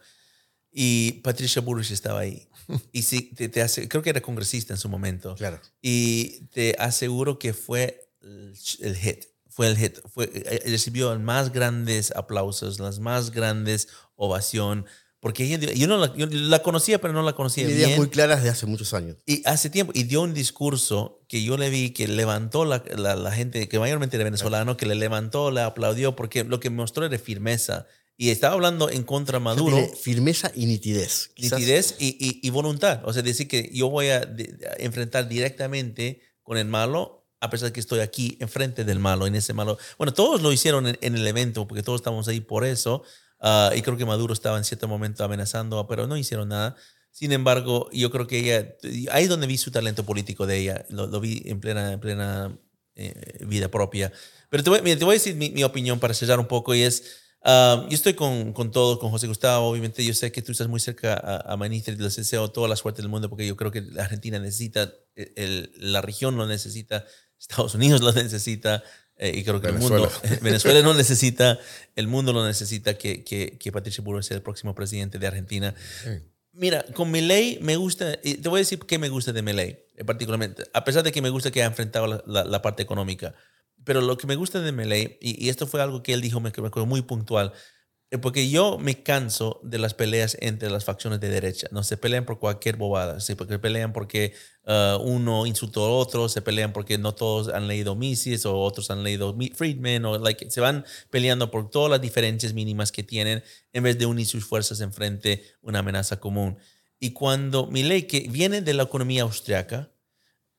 Y Patricia Burrich estaba ahí. Y sí, te, te hace, creo que era congresista en su momento. Claro. Y te aseguro que fue el, el hit. Fue el hit. Fue, eh, recibió los más grandes aplausos, las más grandes ovación. Porque ella, yo no la, yo la conocía, pero no la conocía bien. ideas muy claras de hace muchos años. Y hace tiempo, y dio un discurso que yo le vi que levantó la, la, la gente, que mayormente era venezolano, que le levantó, le aplaudió, porque lo que mostró era firmeza. Y estaba hablando en contra Maduro, firmeza y nitidez. Quizás- nitidez y, y, y voluntad. O sea, decir que yo voy a, de- a enfrentar directamente con el malo, a pesar de que estoy aquí enfrente del malo, en ese malo. Bueno, todos lo hicieron en, en el evento, porque todos estamos ahí por eso. Ah, y creo que Maduro estaba en cierto momento amenazando, pero no hicieron nada. Sin embargo, yo creo que ella, ahí es donde vi su talento político de ella, lo, lo vi en plena, en plena eh, vida propia. Pero te voy, mira, te voy a decir mi, mi, opinión para sellar un poco y es, uh, yo estoy con, con todo, con José Gustavo, obviamente yo sé que tú estás muy cerca a, a Manitra y les deseo toda la suerte del mundo porque yo creo que la Argentina necesita, el, el, la región lo necesita, Estados Unidos lo necesita, eh, y creo que Venezuela. el mundo, Venezuela no necesita, el mundo lo necesita que, que, que Patricia Burro sea el próximo presidente de Argentina. Sí. Mira, con Milei me gusta, y te voy a decir qué me gusta de Milei, particularmente, a pesar de que me gusta que ha enfrentado la, la, la parte económica, pero lo que me gusta de Milei, y, y, esto fue algo que él dijo, me, me acuerdo muy puntual, eh, porque yo me canso de las peleas entre las facciones de derecha. No se pelean por cualquier bobada, se pelean porque uh, uno insultó a otro, se pelean porque no todos han leído Mises o otros han leído Friedman, o like, se van peleando por todas las diferencias mínimas que tienen en vez de unir sus fuerzas en frente a una amenaza común. Y cuando Milley, que viene de la economía austriaca,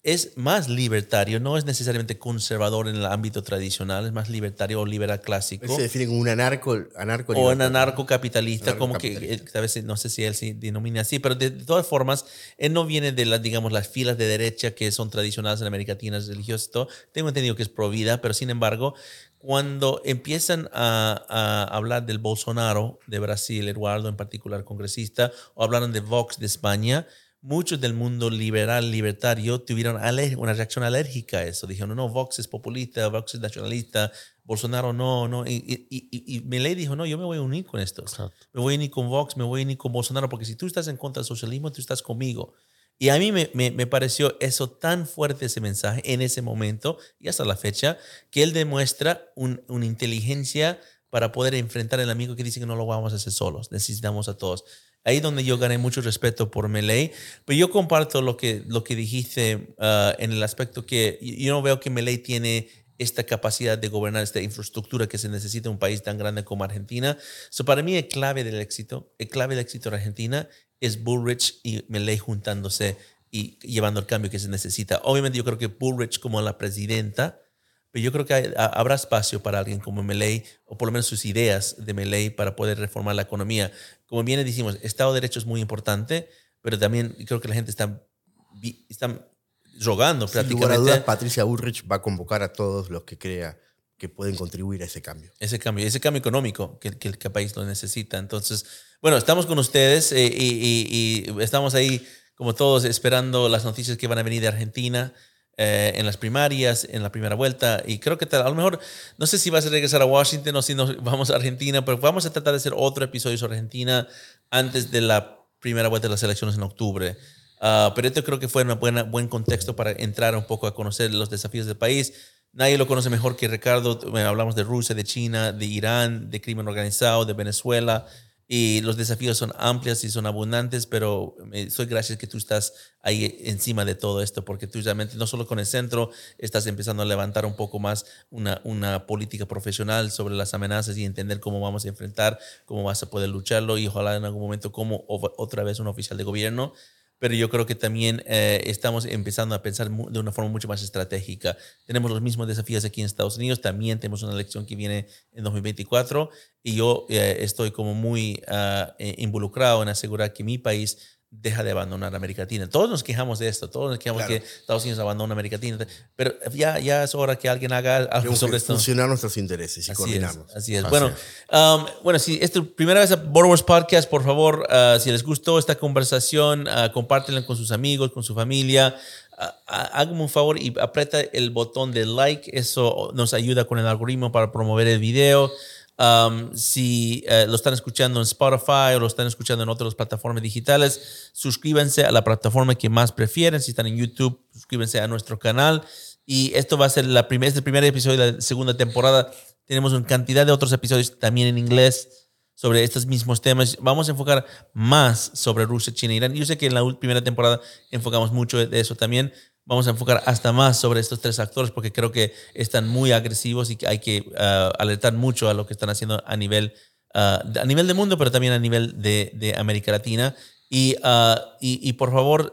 es más libertario, no es necesariamente conservador en el ámbito tradicional, es más libertario o liberal clásico. Se define como un anarco, anarco o un anarcocapitalista, como que a veces no sé si él se denomina así, pero de, de, todas formas, él no viene de las, digamos, las filas de derecha que son tradicionales en América Latina, religiosas, todo. Tengo entendido que es pro vida, pero sin embargo, cuando empiezan a, a, hablar del Bolsonaro de Brasil, Eduardo en particular congresista, o hablaron de Vox de España, muchos del mundo liberal, libertario, tuvieron una reacción alérgica a eso. Dijeron, no, Vox es populista, Vox es nacionalista, Bolsonaro no, no. Y, y, y, y Milei dijo, no, yo me voy a unir con estos. Exacto. Me voy a unir con Vox, me voy a unir con Bolsonaro, porque si tú estás en contra del socialismo, tú estás conmigo. Y a mí me, me, me, pareció eso tan fuerte ese mensaje en ese momento y hasta la fecha, que él demuestra un, una inteligencia para poder enfrentar al amigo que dice que no lo vamos a hacer solos, necesitamos a todos. Ahí donde yo gané mucho respeto por Melee. Pero yo comparto lo que, lo que dijiste uh, en el aspecto que yo no veo que Melee tiene esta capacidad de gobernar esta infraestructura que se necesita en un país tan grande como Argentina. So, para mí el clave del éxito, el clave del éxito de Argentina es Bullrich y Melee juntándose y llevando el cambio que se necesita. Obviamente yo creo que Bullrich como la presidenta pero yo creo que hay, habrá espacio para alguien como Meley, o por lo menos sus ideas de Meley para poder reformar la economía. Como bien decimos, Estado de Derecho es muy importante, pero también creo que la gente está, está rogando Sin prácticamente. Lugar a dudas, Patricia Burrich va a convocar a todos los que crea que pueden contribuir a ese cambio. Ese cambio, ese cambio económico que, que, que el país lo necesita. Entonces, bueno, estamos con ustedes eh, y, y, y estamos ahí, como todos, esperando las noticias que van a venir de Argentina. Eh, en las primarias, en la primera vuelta. Y creo que tal, a lo mejor, no sé si vas a regresar a Washington o si nos vamos a Argentina, pero vamos a tratar de hacer otro episodio sobre Argentina antes de la primera vuelta de las elecciones en octubre. Uh, pero esto creo que fue un buen contexto para entrar un poco a conocer los desafíos del país. Nadie lo conoce mejor que Ricardo. hablamos de Rusia, de China, de Irán, de crimen organizado, de Venezuela y los desafíos son amplios y son abundantes, pero soy gracias que tú estás ahí encima de todo esto, porque tú realmente no solo con el centro estás empezando a levantar un poco más una, una política profesional sobre las amenazas y entender cómo vamos a enfrentar, cómo vas a poder lucharlo y ojalá en algún momento como otra vez un oficial de gobierno pero yo creo que también eh, estamos empezando a pensar de una forma mucho más estratégica. Tenemos los mismos desafíos aquí en Estados Unidos, también tenemos una elección que viene en 2024 y yo eh, estoy como muy uh, involucrado en asegurar que mi país deja de abandonar América Latina. Todos nos quejamos de esto, todos nos quejamos claro. que Estados Unidos abandona América Latina, pero ya, ya es hora que alguien haga algo Tenemos sobre que esto. Funcionar nuestros intereses y así coordinarnos. Es, así es. Así bueno, um, bueno, si es tu primera vez a Border Wars Podcast, por favor, uh, si les gustó esta conversación, uh, compártenla con sus amigos, con su familia. Uh, un favor y aprieta el botón de like, eso nos ayuda con el algoritmo para promover el video. Um, si uh, lo están escuchando en Spotify o lo están escuchando en otras plataformas digitales, suscríbanse a la plataforma que más prefieren. Si están en YouTube, suscríbanse a nuestro canal. Y esto va a ser la primer, este primer episodio de la segunda temporada. Tenemos una cantidad de otros episodios también en inglés sobre estos mismos temas. Vamos a enfocar más sobre Rusia, China e Irán. Yo sé que en la primera temporada enfocamos mucho de eso también, vamos a enfocar hasta más sobre estos tres actores porque creo que están muy agresivos y que hay que uh, alertar mucho a lo que están haciendo a nivel, uh, a nivel de mundo, pero también a nivel de, de América Latina. Y, uh, y, y, por favor,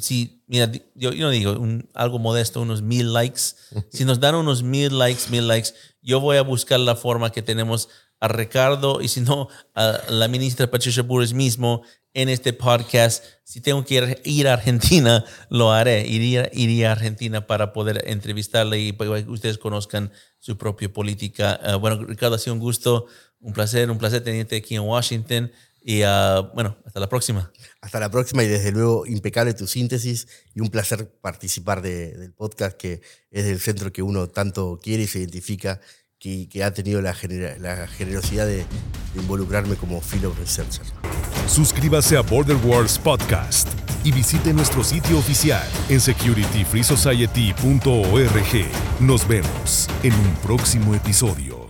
si, mira, yo, yo no digo un, algo modesto, unos mil likes. si nos dan unos mil likes, mil likes, yo voy a buscar la forma que tenemos a Ricardo y si no, a la ministra Patricia Burris mismo en este podcast. Si tengo que ir, a Argentina, lo haré. Iría, iría a Argentina para poder entrevistarle y para que ustedes conozcan su propia política. Ah, bueno, Ricardo, ha sido un gusto, un placer, un placer tenerte aquí en Washington. Y ah, bueno, hasta la próxima. Hasta la próxima y desde luego impecable tu síntesis y un placer participar del podcast que es del centro que uno tanto quiere y se identifica que, ha tenido la, la generosidad de, involucrarme como fellow researcher. Suscríbase a Border Wars Podcast y visite nuestro sitio oficial en securityfreesociety.org. Nos vemos en un próximo episodio.